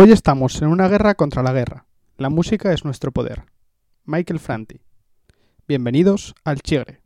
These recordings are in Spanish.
Hoy estamos en una guerra contra la guerra. La música es nuestro poder. Michael Franti. Bienvenidos al Chigre.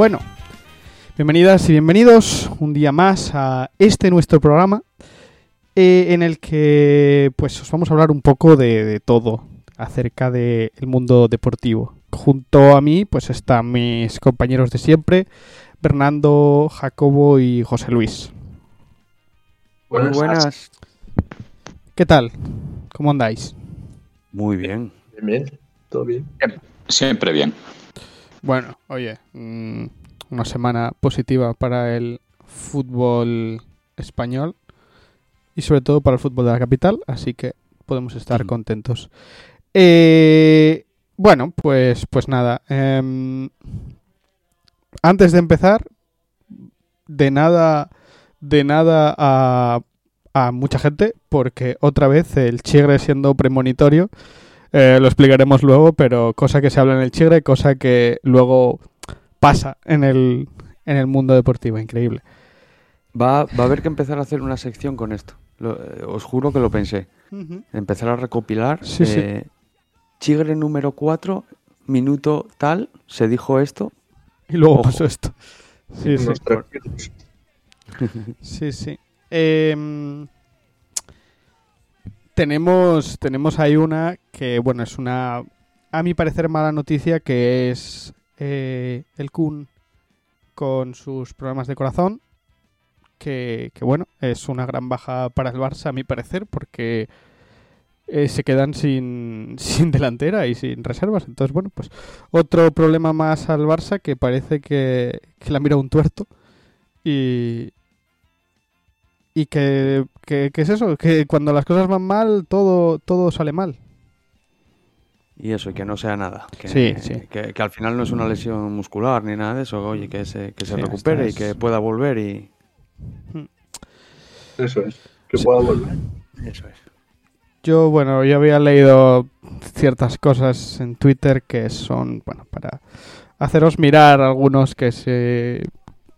Bueno, bienvenidas y bienvenidos un día más a este nuestro programa eh, en el que pues os vamos a hablar un poco de, de todo acerca del mundo deportivo. Junto a mí pues están mis compañeros de siempre, Bernardo, Jacobo y José Luis. Buenas. buenas. ¿Qué tal? ¿Cómo andáis? Muy bien. Bien, bien. ¿Todo bien? Siempre bien. Bueno, oye, mm, una semana positiva para el fútbol español y sobre todo para el fútbol de la capital, así que podemos estar contentos. Eh, bueno, pues, pues nada. em, antes de empezar, de nada, de nada a, a mucha gente, porque otra vez el Chigre siendo premonitorio. Eh, lo explicaremos luego, pero cosa que se habla en el Chigre, cosa que luego pasa en el, en el mundo deportivo. Increíble. Va, va a haber que empezar a hacer una sección con esto. Lo- eh, os juro que lo pensé. Empezar a recopilar. Sí, sí. eh, Chigre número 4, minuto tal, se dijo esto. Y luego Ojo. pasó esto. Sí, sí. Sí, sí. Em, tenemos, tenemos ahí una que, bueno, es una, a mi parecer, mala noticia, que es eh, el Kun con sus problemas de corazón, que, bueno, es una gran baja para el Barça, a mi parecer, porque eh, se quedan sin, sin delantera y sin reservas. Entonces, bueno, pues otro problema más al Barça que parece que, que la mira un tuerto. Y, y que, que, que es eso, que cuando las cosas van mal, todo, todo sale mal. Y eso, y que no sea nada. Que, Sí, sí. Que, que al final no es una lesión muscular ni nada de eso. Oye, que se, que se Sí, recupere y que pueda volver y. Eso es. Que pueda volver. Eso es. Yo, bueno, yo había leído ciertas cosas en Twitter que son, bueno, para haceros mirar algunos que se...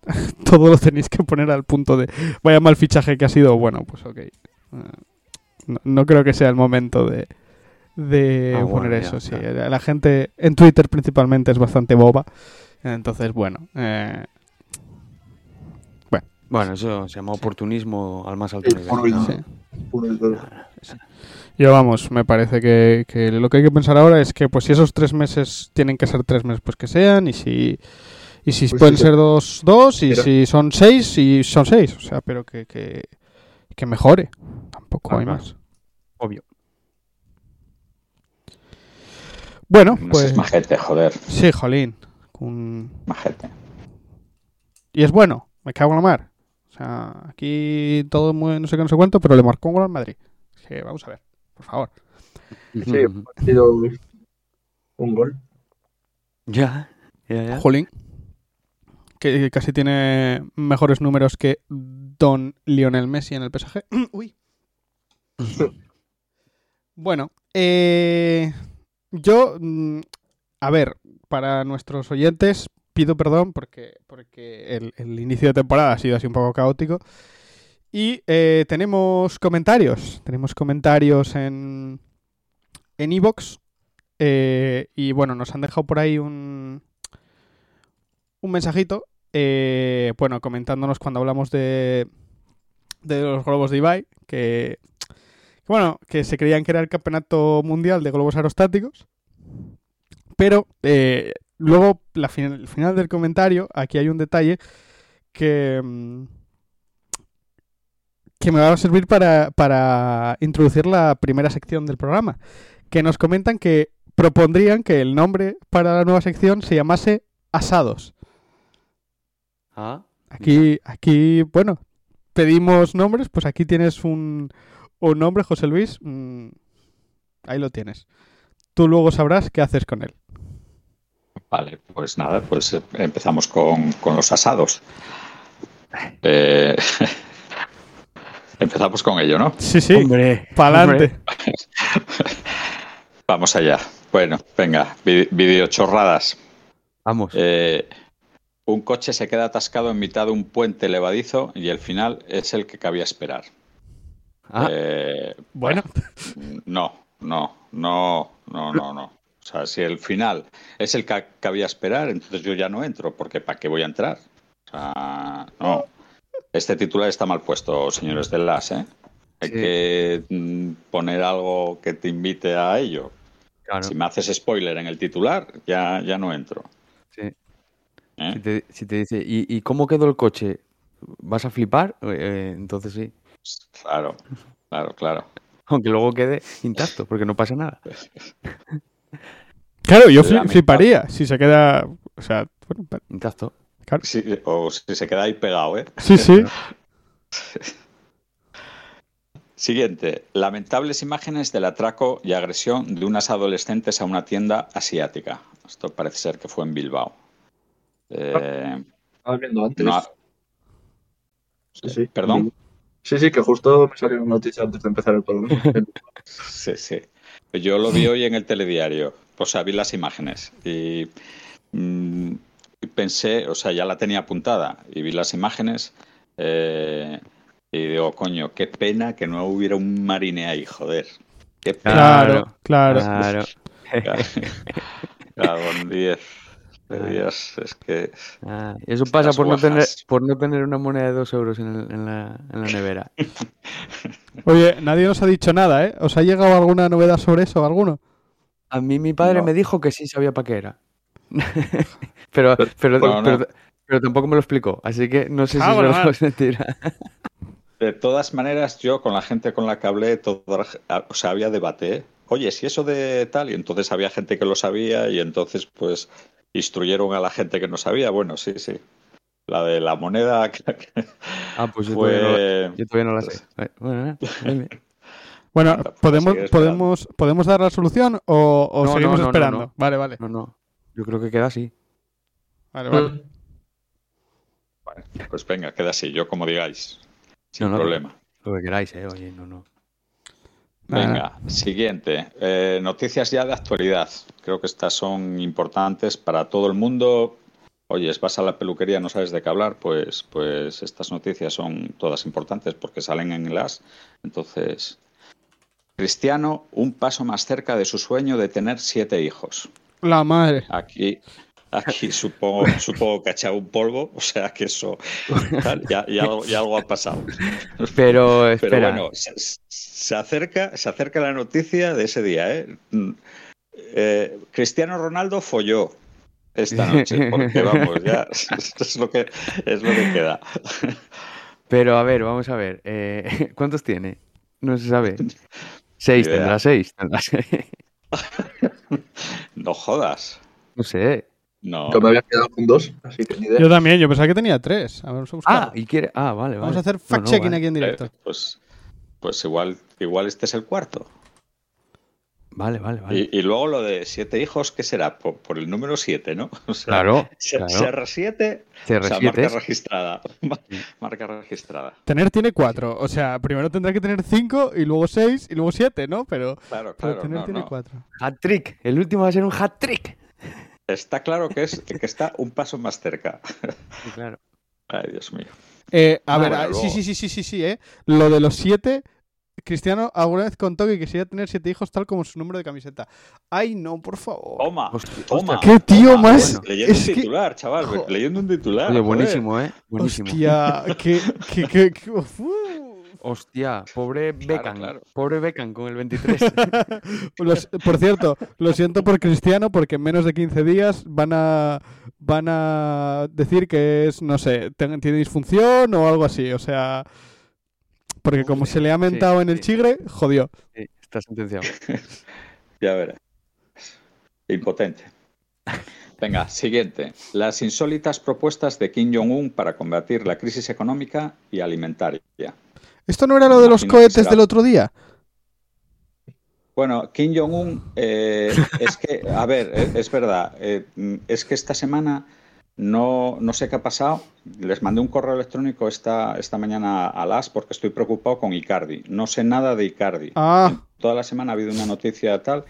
Todo lo tenéis que poner al punto de... Vaya mal fichaje que ha sido, bueno, pues ok. Eh, No, no creo que sea el momento de, de Ah, poner bueno, eso, ya, sí. ya. La gente en Twitter principalmente es bastante boba. Entonces, bueno, eh, Bueno, eso se llama oportunismo al más alto nivel. ¿no? sí. Yo vamos, me parece que, que lo que hay que pensar ahora es que pues si esos tres meses tienen que ser tres meses, pues que sean, y si y si Pues pueden sí, ser dos, dos, y Pero- si son seis, y son seis, o sea, pero que, que, que mejore, tampoco Ah, hay más. Obvio. Bueno, No pues seas majete, joder. sí, jolín, un- Majete. y es bueno, me cago en la mar. O sea, aquí todo muy, no sé qué, no sé cuánto, pero le marcó un gol al Madrid. Es vamos a ver, por favor. Sí, ha sido un gol. Ya, ya, ya. Jolín. Que casi tiene mejores números que Don Lionel Messi en el PSG. Uy. bueno, eh, yo, mm, a ver, para nuestros oyentes, pido perdón porque, porque el, inicio de temporada ha sido así un poco caótico. Y eh, tenemos comentarios. Tenemos comentarios en en Evox. y bueno, nos han dejado por ahí un, un mensajito. Eh, bueno, comentándonos cuando hablamos de, de los globos de Ibai. Que, bueno, que se creían que era el campeonato mundial de globos aerostáticos. Pero eh, luego, la fin- el final del comentario, aquí hay un detalle que, mm, que me va a servir para, para introducir la primera sección del programa. Que nos comentan que propondrían que el nombre para la nueva sección se llamase Asados. Ah, Aquí, aquí, bueno, pedimos nombres, pues aquí tienes un, un nombre, José Luis. mm, ahí lo tienes. Tú luego sabrás qué haces con él. Vale, pues nada, pues eh, empezamos con, con los asados. Eh, empezamos con ello, ¿no? Sí, sí, hombre. pa'lante. Vamos allá. Bueno, venga, vi- videochorradas. Vamos. Eh, un coche se queda atascado en mitad de un puente levadizo y el final es el que cabía esperar. Ah, Eh, Bueno, No, no, no, no, no, no. O sea, si el final es el que cabía esperar, entonces yo ya no entro, porque ¿para qué voy a entrar? O sea, no. Este titular está mal puesto, señores del LAS, ¿eh? Hay Sí. que mm, poner algo que te invite a ello. claro. Si me haces spoiler en el titular, ya, ya no entro. sí. ¿Eh? Si te, si te dice, ¿y, y cómo quedó el coche? ¿Vas a flipar? Eh, entonces sí. Claro, claro, claro. Aunque luego quede intacto, porque no pasa nada. claro, yo fli- fliparía si se queda. O sea, bueno, Intacto. Sí, o si se queda ahí pegado, ¿eh? sí, sí. Siguiente. Lamentables imágenes del atraco y agresión de unas adolescentes a una tienda asiática. Esto parece ser que fue en Bilbao. Eh, Estaba viendo antes. no- Sí, sí. ¿Perdón? Sí, sí, que justo me salió una noticia antes de empezar el programa. sí, sí. Yo lo vi hoy en el telediario. O sea, vi las imágenes y mm, y pensé, o sea, ya la tenía apuntada y vi las imágenes eh, y digo, coño, qué pena que no hubiera un marine ahí, joder. Qué pena. Claro, claro. Claro. En 10. De Dios, es que. Ah, eso pasa por no, tener, por no tener una moneda de dos euros en, el- en la, en la nevera. Oye, nadie nos ha dicho nada, ¿eh? ¿Os ha llegado alguna novedad sobre eso? ¿Alguno? A mí mi padre No. me dijo que sí sabía para qué era. pero, pero, No, no. pero, pero tampoco me lo explicó, así que no sé si Cago es es mentira. De todas maneras, yo con la gente con la que hablé, todo, o sea, había debate. ¿eh? Oye, si eso de tal, y entonces había gente que lo sabía, y entonces, pues, instruyeron a la gente que no sabía. Bueno, sí, sí. La de la moneda Ah, pues yo, todavía, no, fue. yo todavía no la sé. Eh, Bueno, eh. Bueno, pues ¿podemos, podemos, ¿podemos dar la solución o, o No, no, seguimos no, no, esperando? no. Vale, vale. no, no. Yo creo que queda así. Vale, vale. Bueno, pues venga, queda así, yo como digáis. Sin No, no, problema. Lo que queráis, eh. Oye, no, no. Venga, siguiente. Eh, noticias ya de actualidad. Creo que estas son importantes para todo el mundo. Oyes, vas a la peluquería, no sabes de qué hablar, pues, pues estas noticias son todas importantes porque salen en las. Entonces, Cristiano, un paso más cerca de su sueño de tener siete hijos. La madre. Aquí, aquí supongo, supongo que ha echado un polvo, o sea que eso ya, ya algo, ya algo ha pasado. Pero, Pero espera. bueno, se, se acerca, se acerca la noticia de ese día, ¿eh? Eh, Cristiano Ronaldo folló esta noche, porque vamos, ya es lo que es lo que queda. Pero a ver, vamos a ver. eh, ¿Cuántos tiene? No se sabe. Seis, tendrá seis. tendrá seis. No jodas. No sé. No. Yo me había quedado con dos, así que ni idea. Yo también, yo pensaba que tenía tres. A ver, vamos a buscar. Ah, y quiere. Ah, vale, vale. Vamos a hacer No, no, fact-checking vale. aquí en directo. Eh, pues, pues igual, igual este es el cuarto. Vale, vale, vale. Y, y luego lo de siete hijos, ¿qué será? Por, por el número siete, ¿no? O sea, Claro, se- claro. CR7, o sea, CR7 marca es- registrada. Marca registrada. Tener tiene cuatro. O sea, primero tendrá que tener cinco y luego seis y luego siete, ¿no? Pero, Claro, pero claro. tener no, tiene no. cuatro. Hat trick. El último va a ser un hat trick. Está claro que, es, que está un paso más cerca. Claro. Ay, Dios mío. Eh, a Ah, ver, bueno, ah, sí, sí, sí, sí, sí, sí, ¿eh? Lo de los siete, Cristiano alguna vez contó que quisiera tener siete hijos tal como su número de camiseta. Ay, no, por favor. Toma, Hostia, toma. ¿Qué tío toma. más? bueno. Leyendo Es un que- titular, chaval. Joder. Leyendo un titular. Oye, buenísimo, ¿eh? Buenísimo. Hostia, que, que, que, que- uf. Hostia, pobre Beckham. claro. Pobre Beckham con el 23. Los- por cierto, lo siento por Cristiano porque en menos de 15 días van a van a decir que es, no sé, ten- tiene disfunción o algo así. O sea, Porque como se le ha mentado en el sí. chigre, jodió. Sí, está sentenciado. Ya verás. Impotente. Venga, siguiente. Las insólitas propuestas de Kim Jong-un para combatir la crisis económica y alimentaria. ¿Esto no era lo de los cohetes será. del otro día? Bueno, Kim Jong-un, eh, es que, a ver, eh, es verdad, eh, mm, es que esta semana no, no sé qué ha pasado. Les mandé un correo electrónico esta, esta mañana a las porque estoy preocupado con Icardi. No sé nada de Icardi. Ah, Toda la semana ha habido una noticia tal.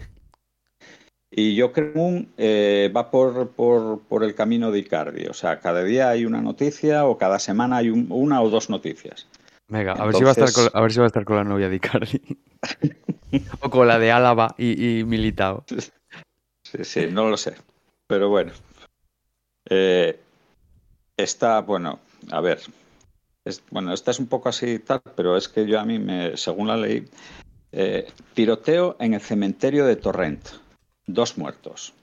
Y yo creo que un, eh, va por, por, por el camino de Icardi. O sea, cada día hay una noticia o cada semana hay un- una o dos noticias. Venga, a ver, si va a estar con, a ver si va a estar con la novia de Icardi. o con la de Álava y, y Militao. Sí, sí, no lo sé. Pero bueno. Eh, está, bueno, a ver. es- bueno, esta es un poco así y tal, pero es que yo a mí, me, según la ley, eh, tiroteo en el cementerio de Torrent. Dos muertos.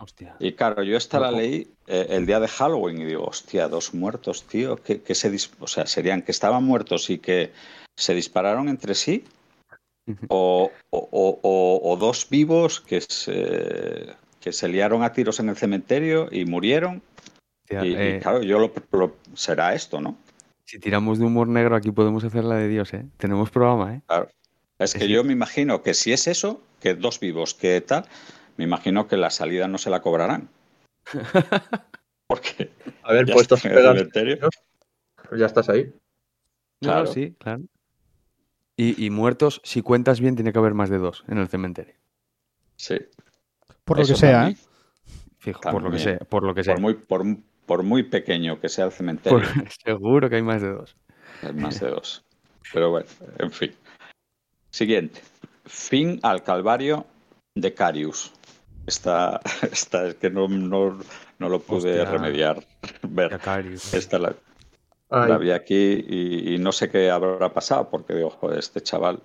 Hostia. Y claro, yo esta la leí eh, el día de Halloween y digo, hostia, dos muertos, tío. Que, que se dis- o sea, serían que estaban muertos y que se dispararon entre sí. O, o- o- dos vivos que se, que se liaron a tiros en el cementerio y murieron. Hostia, Y, y eh, claro, yo lo, lo- será esto, ¿no? Si tiramos de humor negro, aquí podemos hacer la de Dios, ¿eh? Tenemos programa, ¿eh? Claro. Es que Sí. yo me imagino que si es eso, que dos vivos, que tal, me imagino que la salida no se la cobrarán. Porque A ver, puestos en el cementerio. ya estás ahí. Claro. sí, claro. Y, y muertos, si cuentas bien, tiene que haber más de dos en el cementerio. Sí. por lo Eso que sea, también. ¿eh? Fijo, por lo que sea, por lo que sea. Por muy, por, por muy pequeño que sea el cementerio, Por- seguro que hay más de dos. hay más de dos. Pero bueno, en fin. Siguiente. Fin al calvario de Carius. Esta, esta es que no, no, no lo pude Hostia. remediar. Ver. Esta la, la vi aquí y, y no sé qué habrá pasado porque digo, joder, este chaval.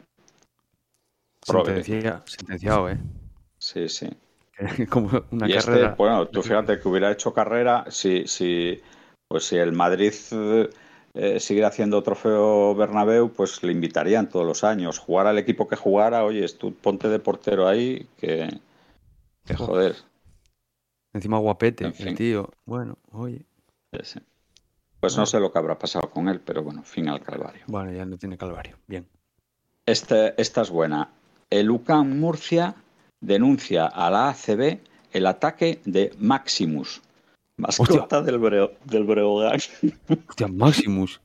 Sentencia- sentenciado, ¿eh? Sí, sí. Como una y carrera. este, bueno, tú fíjate que hubiera hecho carrera si, si, pues si el Madrid eh, siguiera haciendo trofeo Bernabéu, pues le invitarían todos los años. Jugar al equipo que jugara, oye, tú ponte de portero ahí, que, que joder. Encima guapete, En fin. el tío. Bueno, oye. Pues no sé lo que habrá pasado con él, pero bueno, fin al calvario. Bueno, ya no tiene calvario. Bien. Este- esta es buena. El UCAM Murcia denuncia a la ACB el ataque de Maximus, mascota del, Breo- del Breogán. Hostia, Maximus.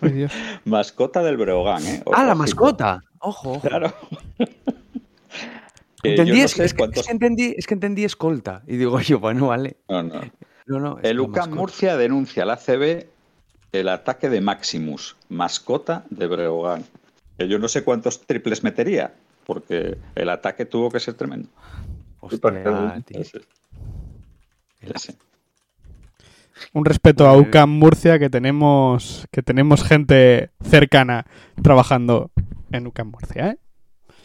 Ay, Dios. Mascota del Breogán, ¿eh? ¡Ah, la mascota! Ojo, ojo. Claro. Que Entendí, yo no es, sé es que, cuántos- es que entendí, es que entendí escolta. Y digo yo, bueno, vale. No, no. No, no. es El UCAM mascota. Murcia denuncia a la ACB el ataque de Maximus, mascota de Breogán. Que yo no sé cuántos triples metería, porque el ataque tuvo que ser tremendo. Hostia, tío. Un respeto a UCAM Murcia que tenemos que tenemos gente cercana trabajando en UCAM Murcia, ¿eh?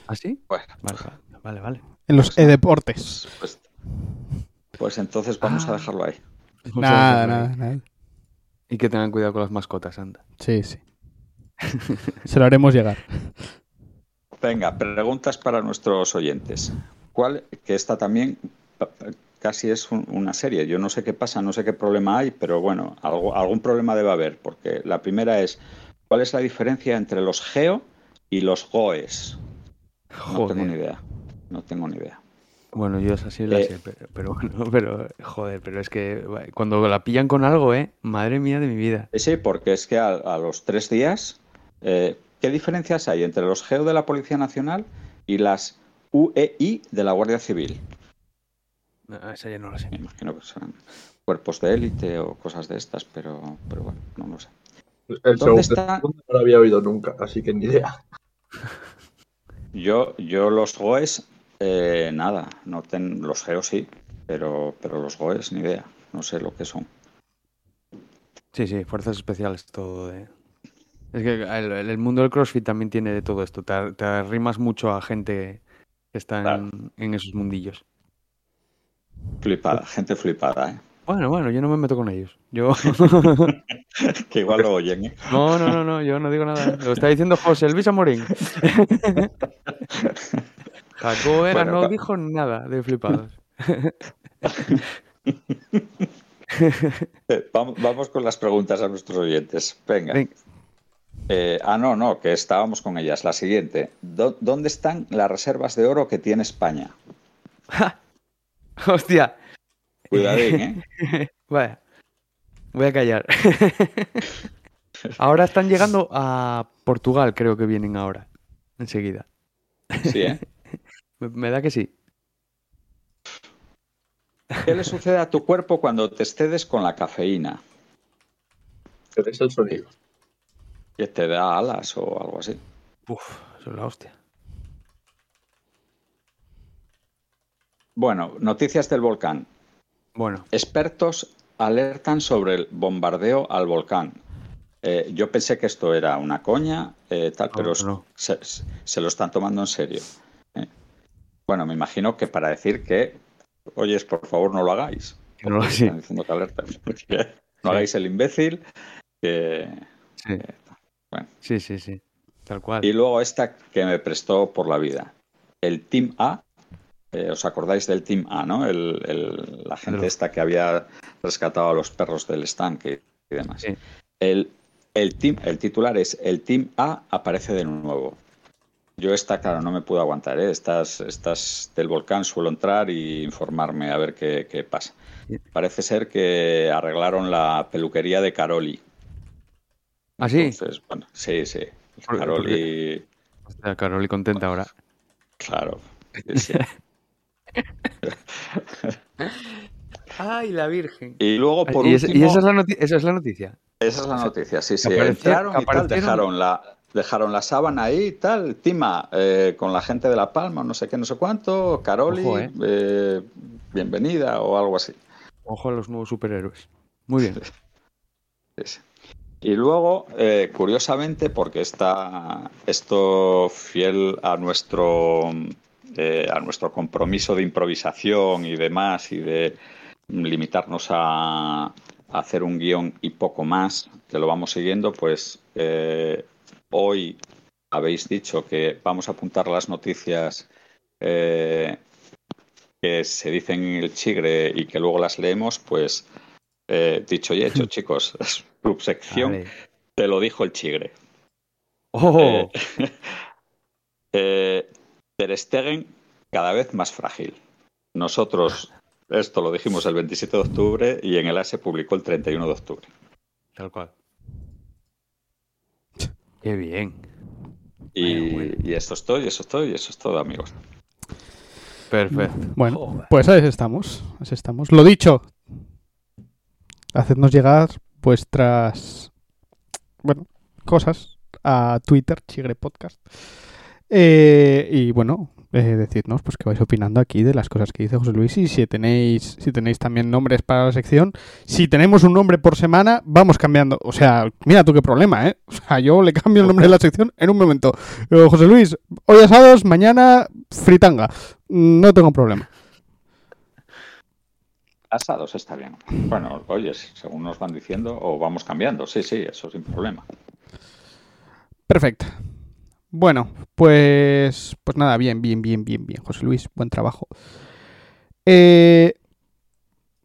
¿Ah, sí? Bueno, Vale, vale, vale. En los Pues e-deportes. pues, pues entonces vamos a Ah. dejarlo ahí. Nada, ahí. nada, nada. Y que tengan cuidado con las mascotas, anda. Sí, sí. Se lo haremos llegar. Venga, preguntas para nuestros oyentes. ¿Cuál, que esta también casi es un- una serie? Yo no sé qué pasa, no sé qué problema hay, pero bueno, algo, algún problema debe haber, porque la primera es, ¿cuál es la diferencia entre los geo y los goes? No tengo ni idea, no tengo ni idea. Bueno, yo esa sí la Eh. sé, pero, pero bueno, pero joder, pero es que cuando la pillan con algo, ¿eh? Madre mía de mi vida. Sí, porque es que a, a los tres días, eh, ¿qué diferencias hay entre los geo de la Policía Nacional y las UEI de la Guardia Civil? No, esa ya no la sé. Me imagino que serán cuerpos de élite o cosas de estas, pero, pero bueno, no lo sé. el ¿Dónde segundo está? no lo había oído nunca, así que ni idea. Yo, yo los GOES, eh, nada, no ten, los GEO sí, pero, pero los GOES ni idea, no sé lo que son. Sí, sí, fuerzas especiales, todo de... Es que el, el mundo del CrossFit también tiene de todo esto. Te, ar- te arrimas mucho a gente que está en esos mundillos. Flipada, gente flipada, ¿eh? Bueno, bueno, yo no me meto con ellos. Yo, que igual lo oyen, ¿eh? No, no, no, no, yo no digo nada. Lo está diciendo José Luis Amorín. Vera Bueno, no dijo nada de flipados. Vamos, con las preguntas a nuestros oyentes. Venga. Ven. Eh, ah, no, no, que estábamos con ellas. La siguiente. ¿Dó- ¿Dónde están las reservas de oro que tiene España? Hostia. Cuidadín, ¿eh? Vaya. Voy a callar. ahora están llegando a Portugal, creo que vienen ahora. Enseguida. Sí, ¿eh? Me, me da que sí. ¿Qué le sucede a tu cuerpo cuando te excedes con la cafeína? ¿Qué es el sonido? ¿Que te da alas o algo así? Uf, eso es la hostia. Bueno, noticias del volcán. Bueno, Expertos alertan sobre el bombardeo al volcán. Eh, yo pensé que esto era una coña, eh, tal, No, pero no. Se, se lo están tomando en serio. eh. Bueno, me imagino que para decir que, oyes, por favor, no lo hagáis. no lo. Que no Sí. hagáis el imbécil. que- Sí. bueno. sí, sí, sí. Tal cual. Y luego esta que me prestó por la vida. El Team A. eh, ¿Os acordáis del Team A, no? El- el- la gente esta que había rescatado a los perros del estanque y demás. Sí. El, el, team, el titular es El Team A aparece de nuevo. Yo esta, claro, no me puedo aguantar. ¿eh? Estas, estas del volcán suelo entrar y informarme a ver qué, qué pasa. Parece ser que arreglaron la peluquería de Caroli. ¿Ah, sí? Entonces, bueno, sí, sí. ¿Por- Caroli, Hostia, Caroli contenta ahora. claro. sí. ¡Ay, la Virgen! Y luego, por ¿Y, esa- último, y esa, es la noti- esa es la noticia? esa es la noticia, sí, sí. apareció- Entraron y tal, dejaron la, dejaron la sábana ahí y tal, Tima, eh, con la gente de La Palma, no sé qué, no sé cuánto, Caroli, Ojo, eh. eh, bienvenida o algo así. Ojo a los nuevos superhéroes. Muy bien. Y luego, eh, curiosamente, porque está esto fiel a nuestro, eh, a nuestro compromiso de improvisación y demás, y de limitarnos a, a hacer un guion y poco más, que lo vamos siguiendo, pues eh, hoy habéis dicho que vamos a apuntar las noticias eh, que se dicen en el chigre y que luego las leemos, pues eh, dicho y hecho, chicos, subsección te lo dijo el chigre. ¡Oh! Eh, Ter Stegen cada vez más frágil. Nosotros esto lo dijimos el 27 de octubre y en el A se publicó el 31 de octubre. Tal cual. Qué bien. Y, Bueno, bueno. y eso estoy, eso estoy, eso es todo, amigos. Perfecto. Bueno, Joder. pues ahí estamos. Ahí estamos. Lo dicho. Hacednos llegar vuestras bueno, cosas a Twitter, Chigre Podcast. Eh, y bueno, eh, decidnos pues qué vais opinando aquí de las cosas que dice José Luis y si tenéis, si tenéis también nombres para la sección. Si tenemos un nombre por semana, vamos cambiando. O sea, mira tú qué problema, ¿eh? O sea, yo le cambio el nombre de la sección en un momento. Eh, José Luis, hoy asados, mañana fritanga. No tengo problema. Asados está bien. Bueno, oye, según nos van diciendo, o vamos cambiando. Sí, sí, eso sin problema. Perfecto. Bueno, pues, pues nada, bien, bien, bien, bien, bien, José Luis, buen trabajo. Eh,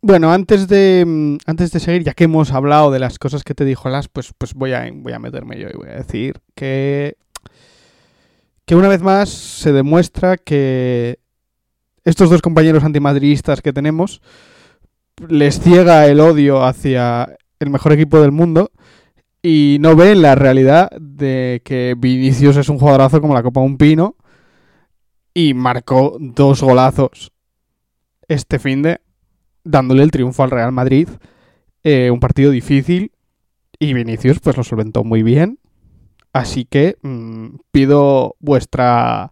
bueno, antes de, mm, antes de seguir, ya que hemos hablado de las cosas que te dijo Las, pues, pues voy, a, voy a meterme yo y voy a decir que, que una vez más se demuestra que estos dos compañeros antimadridistas que tenemos les ciega el odio hacia el mejor equipo del mundo y no ven la realidad de que Vinicius es un jugadorazo como la Copa de un Pino y marcó dos golazos este fin de dándole el triunfo al Real Madrid. Eh, un partido difícil y Vinicius pues lo solventó muy bien. Así que mm, pido vuestra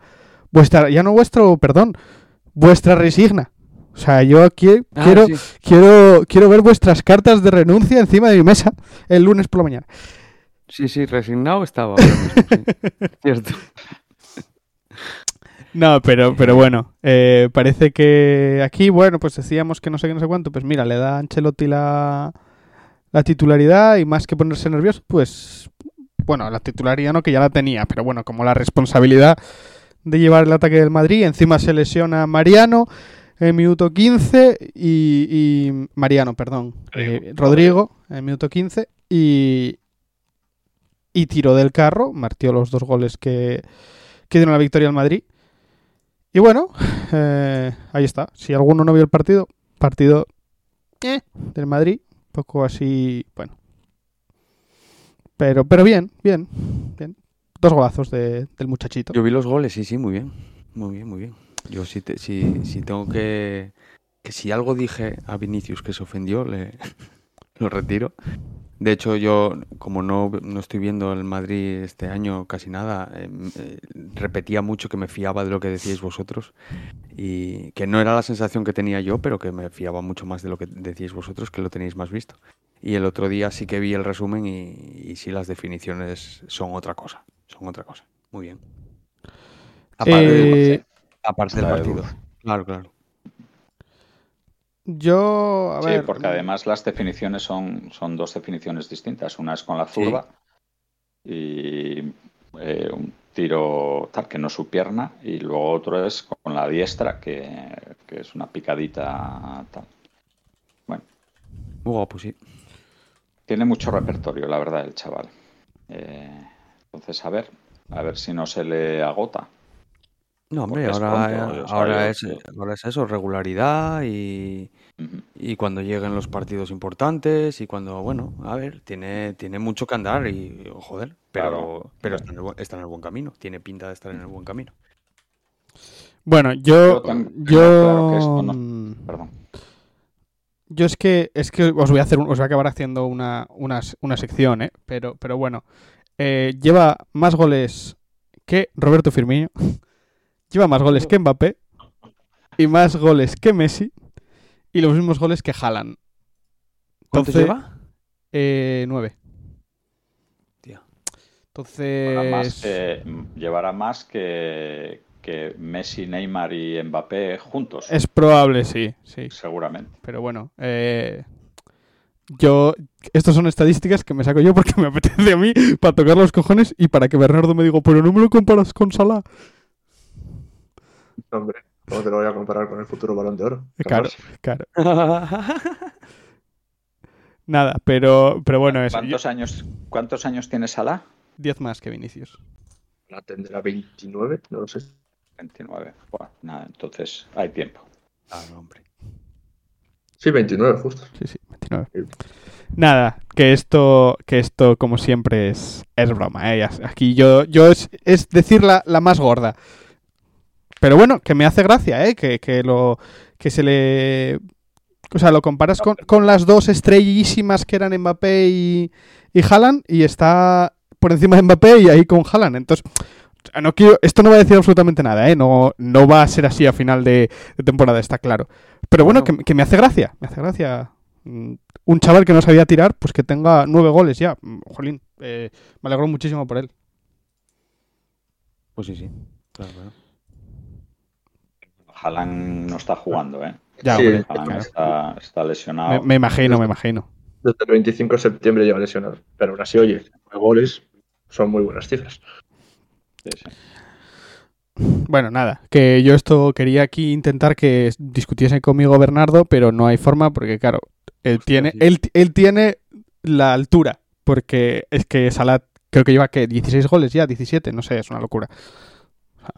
vuestra ya no vuestro, perdón, vuestra resigna. O sea, yo aquí Ah, quiero sí. quiero quiero ver vuestras cartas de renuncia encima de mi mesa el lunes por la mañana. Sí, sí, resignado estaba ahora mismo, sí. Cierto. No, pero, pero bueno, eh, parece que aquí, bueno, pues decíamos que no sé qué, no sé cuánto, pues mira, le da a Ancelotti la, la titularidad y más que ponerse nervioso, pues bueno, la titularidad no que ya la tenía, pero bueno, como la responsabilidad de llevar el ataque del Madrid, encima se lesiona Mariano en minuto 15 y, y Mariano, perdón, eh, Rodrigo en minuto 15 y y tiró del carro, martió los dos goles que, que dieron la victoria al Madrid. Y bueno, eh, ahí está. Si alguno no vio el partido, partido eh, del Madrid, poco así, bueno. Pero, pero bien, bien, bien. Dos golazos de- del muchachito. Yo vi los goles, sí, sí, muy bien. Muy bien, muy bien. Yo sí, te- sí, sí tengo que... Que si algo dije a Vinicius que se ofendió, le, lo retiro. De hecho, yo, como no, no estoy viendo el Madrid este año casi nada, eh, eh, repetía mucho que me fiaba de lo que decíais vosotros y que no era la sensación que tenía yo, pero que me fiaba mucho más de lo que decíais vosotros, que lo tenéis más visto. Y el otro día sí que vi el resumen y, y sí las definiciones son otra cosa, son otra cosa. Muy bien. Aparte, Eh, aparte del partido. Claro, claro. yo, a Sí, ver. porque además las definiciones son, son dos definiciones distintas. Una es con la zurda y eh, un tiro tal que no su pierna y luego otro es con la diestra que, que es una picadita tal. Bueno, Muy guapo, sí. tiene mucho repertorio, la verdad, el chaval. Eh, entonces, a ver, a ver si no se le agota. No, hombre, ahora, pronto, o sea, ahora, es, ahora es eso, regularidad y, y cuando lleguen los partidos importantes y cuando, bueno, a ver, tiene, tiene mucho que andar y, joder, pero, Claro. pero está, en el, está en el buen camino, tiene pinta de estar en el buen camino. Bueno, yo. Yo tam- tengo Yo. claro que esto no- mm, Perdón. Yo es que es que os voy a hacer un- os voy a acabar haciendo una, una, una sección, ¿eh? Pero, pero bueno. Eh, lleva más goles que Roberto Firmino. lleva más goles que Mbappé. Y más goles que Messi. Y los mismos goles que Haaland. ¿Cuántos Entonces- lleva? Eh, nueve. Llevará más Entonces. llevará más que, que Messi, Neymar y Mbappé juntos, Es probable, sí, sí. seguramente. Pero bueno, eh, yo, estas son estadísticas que me saco yo porque me apetece a mí para tocar los cojones y para que Bernardo me diga, pero no me lo comparas con Salah. Hombre, ¿cómo te lo voy a comparar con el futuro balón de oro? Claro, claro. Nada, pero, pero bueno, eso. ¿Cuántos años, ¿Cuántos años tiene Salah? 10 más que Vinicius. La tendrá 29, no lo sé. 29. Bueno, nada, entonces hay tiempo. Claro, hombre. Sí, 29, justo. Sí, sí, 29. Nada, que esto, que esto como siempre es, es broma, ¿eh? Aquí yo, yo es, es decir la, la más gorda. Pero bueno, que me hace gracia, ¿eh? Que, que lo, que se le... O sea, lo comparas con, con las dos estrellísimas que eran Mbappé y, y Haaland y está por encima de Mbappé y ahí con Haaland. Entonces, no quiero, esto no va a decir absolutamente nada, ¿eh? No, no va a ser así a final de, de temporada, está claro. Pero bueno, Bueno. que, que me hace gracia, me hace gracia. Mm, Un chaval que no sabía tirar, pues que tenga nueve goles ya. Mm, Jolín, eh, me alegro muchísimo por él. Pues sí, sí. Claro, claro. Haaland no está jugando, ¿eh? Ya, Sí, hombre, Haaland claro. está, está lesionado. me imagino, me imagino. Desde el 25 de septiembre lleva lesionado. Pero aún así, oye, nueve goles son muy buenas cifras. Sí, sí. Bueno, nada, que yo esto quería aquí intentar que discutiese conmigo Bernardo, pero no hay forma porque, claro, él Hostia, tiene, sí. él, él tiene la altura, porque es que Salah creo que lleva que 16 goles ya, 17, no sé, es una locura.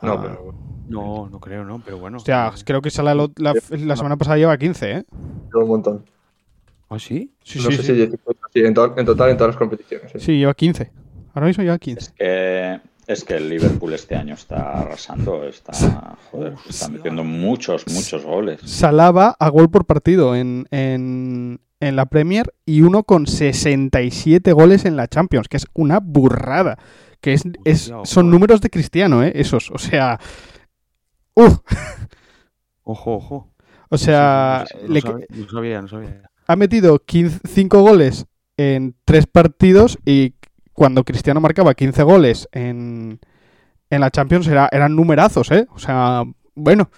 No, Ah, pero No, no creo, ¿no? Pero bueno. Hostia, eh, creo que Salah lo- la, la semana pasada lleva 15, ¿eh? lleva un montón. ¿Ah, sí? Sí, no sí, sé sí. si 18, sí, en, to- en total en todas las competiciones. sí. Sí, lleva 15. Ahora mismo lleva 15. Es que, es que el Liverpool este año está arrasando, está, joder, está metiendo muchos, muchos goles. Salah va a gol por partido en, en, en la Premier y uno con 67 goles en la Champions, que es una burrada. Que es, es- son eh. números de Cristiano, ¿eh? Esos. O sea. ¡Uf! Ojo, ojo. O sea, no, le- sabía, no sabía, no sabía. ha metido 5 goles en 3 partidos y cuando Cristiano marcaba 15 goles en, en la Champions era, eran numerazos, ¿eh? O sea, bueno.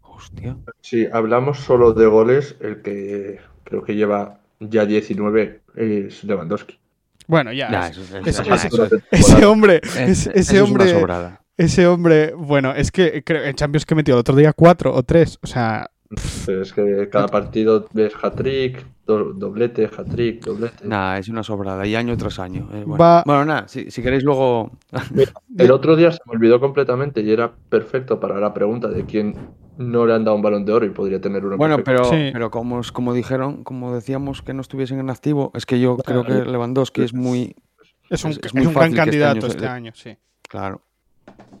Hostia. Si hablamos solo de goles, el que creo que lleva ya 19 es Lewandowski. Bueno, ya. Ya, es- es- es- ese hombre, es- ese, hombre, sobrada. ese hombre, bueno, es que creo en Champions que metió el otro día cuatro o tres, o sea, Pero es que cada partido ves hat-trick, do- doblete, hat-trick, doblete. Nada, es una sobrada. Y año tras año. eh, bueno. Va- Bueno, nada, si, si queréis luego. El otro día se me olvidó completamente y era perfecto para la pregunta de quién no le han dado un balón de oro y podría tener uno. Bueno, perfecto. pero, Sí. pero como, como dijeron, como decíamos que no estuviesen en activo, es que yo Claro. creo que Lewandowski es muy. es un, Es- es es muy un gran este candidato año se- este año, sí. Claro.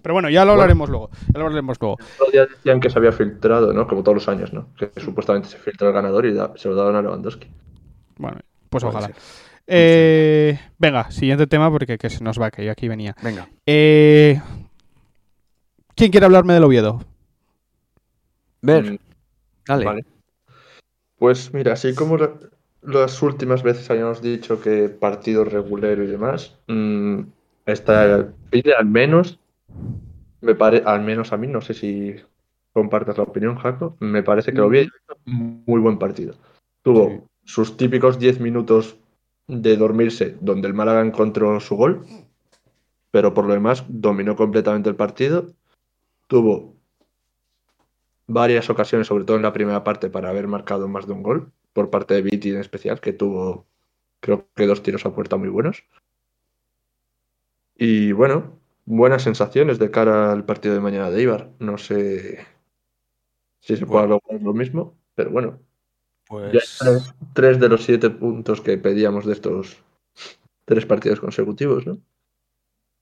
Pero bueno, ya lo Bueno. hablaremos luego, ya lo hablaremos luego. El otro día decían que se había filtrado, ¿no? Como todos los años, ¿no? Que supuestamente se filtra el ganador y da- se lo daban a Lewandowski. Bueno, pues Puede ojalá. Eh, venga, siguiente tema porque que se nos va, que yo aquí venía. Venga. Eh, ¿Quién quiere hablarme del Oviedo? Ver, Mm, dale. Vale. Pues mira, así como la- las últimas veces habíamos dicho que partido regulero y demás, mm, esta pide al menos, me pare, al menos a mí, no sé si compartas la opinión, Jaco, me parece que lo vi muy buen partido. Tuvo Sí. sus típicos 10 minutos de dormirse donde el Málaga encontró su gol, pero por lo demás dominó completamente el partido. Tuvo varias ocasiones, sobre todo en la primera parte, para haber marcado más de un gol, por parte de Viti en especial, que tuvo creo que dos tiros a puerta muy buenos. Y bueno, buenas sensaciones de cara al partido de mañana de Ibar. No sé si se puede Bueno. lograr lo mismo, pero bueno, ya Pues. tres, tres de los siete puntos que pedíamos de estos tres partidos consecutivos, ¿no?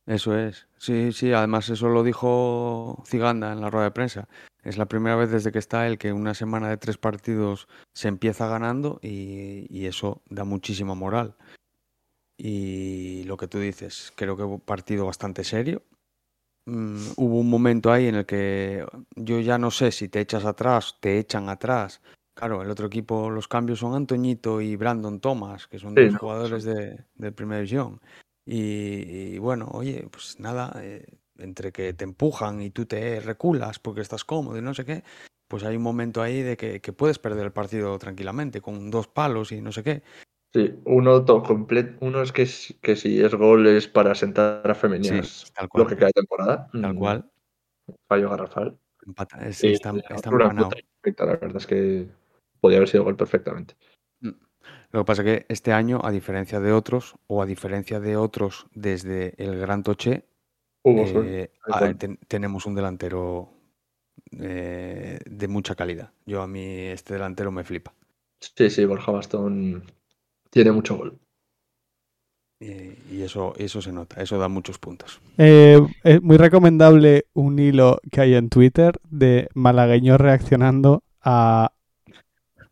Eso es. Sí, sí, además eso lo dijo Ciganda en la rueda de prensa. Es la primera vez desde que está él que una semana de tres partidos se empieza ganando y, y eso da muchísima moral. Y lo que tú dices, creo que hubo un partido bastante serio. Mm, hubo un momento ahí en el que yo ya no sé si te echas atrás, te echan atrás. Claro, el otro equipo, los cambios son Antoñito y Brandon Thomas, que son Sí, dos jugadores de, de primera división. Y, y bueno, oye, pues nada, eh, entre que te empujan y tú te reculas porque estás cómodo y no sé qué, pues hay un momento ahí de que, que puedes perder el partido tranquilamente con dos palos y no sé qué. Sí, uno es que, que si es gol es para sentar a femeninas Sí, tal lo cual. que queda de temporada. Tal Mm, cual. Fallo garrafal. empata- es- está, está perfecta, la verdad es que podía haber sido gol perfectamente. Lo que pasa es que este año, a diferencia de otros, o a diferencia de otros desde el Gran Toché, eh, ten- tenemos un delantero eh, de mucha calidad. Yo a mí este delantero me flipa. Sí, sí, Borja Bastón tiene mucho gol. Y, eso, eso se nota, eso da muchos puntos. Eh, es muy recomendable un hilo que hay en Twitter de malagueños reaccionando a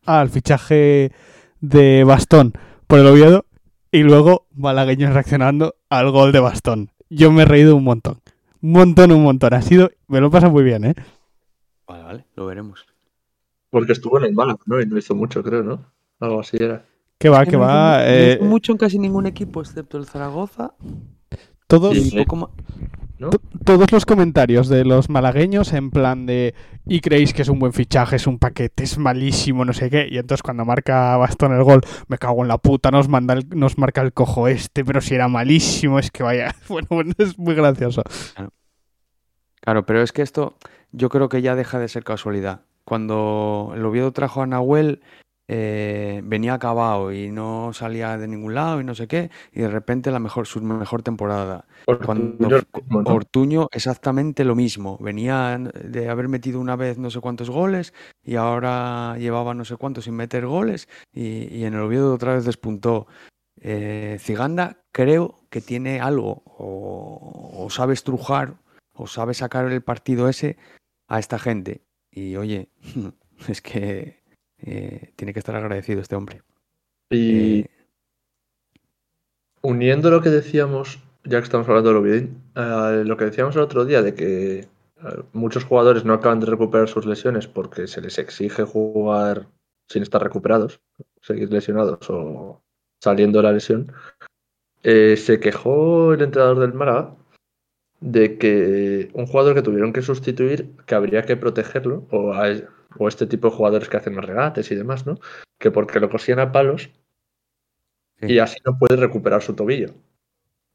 al fichaje de Bastón por el Oviedo y luego malagueños reaccionando al gol de Bastón. Yo me he reído un montón. Un montón, un montón. Ha sido, me lo pasa muy bien, ¿eh? Vale, vale, lo veremos. Porque estuvo en el Málaga, ¿no? Y no hizo mucho, creo, ¿no? Algo así era. Que va, que va. eh, mucho en casi ningún equipo, excepto el Zaragoza. todos, Y Sí. poco más. ¿no? to- todos los comentarios de los malagueños en plan de y creéis que es un buen fichaje, es un paquete, es malísimo, no sé qué. Y entonces cuando marca Bastón el gol, me cago en la puta, nos manda el- nos marca el cojo este, pero si era malísimo, es que vaya. Bueno, bueno, es muy gracioso. Claro, pero es que esto yo creo que ya deja de ser casualidad. Cuando el Oviedo trajo a Nahuel, eh, venía acabado y no salía de ningún lado y no sé qué, y de repente la mejor, su mejor temporada. Cuando Ortuño mismo, ¿no? Ortuño exactamente lo mismo. Venía de haber metido una vez no sé cuántos goles y ahora llevaba no sé cuántos sin meter goles y, y en el Oviedo otra vez despuntó. Eh, Ciganda creo que tiene algo o, o sabe estrujar o sabe sacar el partido ese a esta gente. Y oye, es que eh, tiene que estar agradecido este hombre. Y Eh, uniendo lo que decíamos, ya que estamos hablando de lo bien, a lo que decíamos el otro día de que eh, muchos jugadores no acaban de recuperar sus lesiones porque se les exige jugar sin estar recuperados, seguir lesionados o saliendo de la lesión, eh, se quejó el entrenador del Málaga de que un jugador que tuvieron que sustituir, que habría que protegerlo, o, a, o este tipo de jugadores que hacen más regates y demás, ¿no? Que porque lo cosían a palos, y así no puede recuperar su tobillo.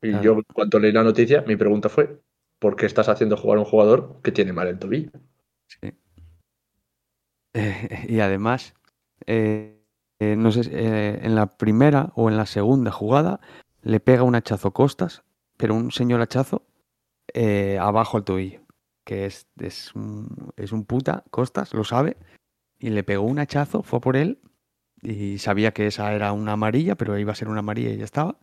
Y Claro. yo, cuando leí la noticia, mi pregunta fue: ¿por qué estás haciendo jugar a un jugador que tiene mal el tobillo? Sí. Eh, y además, eh, eh, no sé, en la primera o en la segunda jugada le pega un hachazo Costas, pero un señor hachazo abajo al tobillo, que es, es, un, es un puta, Costas, lo sabe, y le pegó un hachazo, fue por él, y sabía que esa era una amarilla, pero iba a ser una amarilla y ya estaba.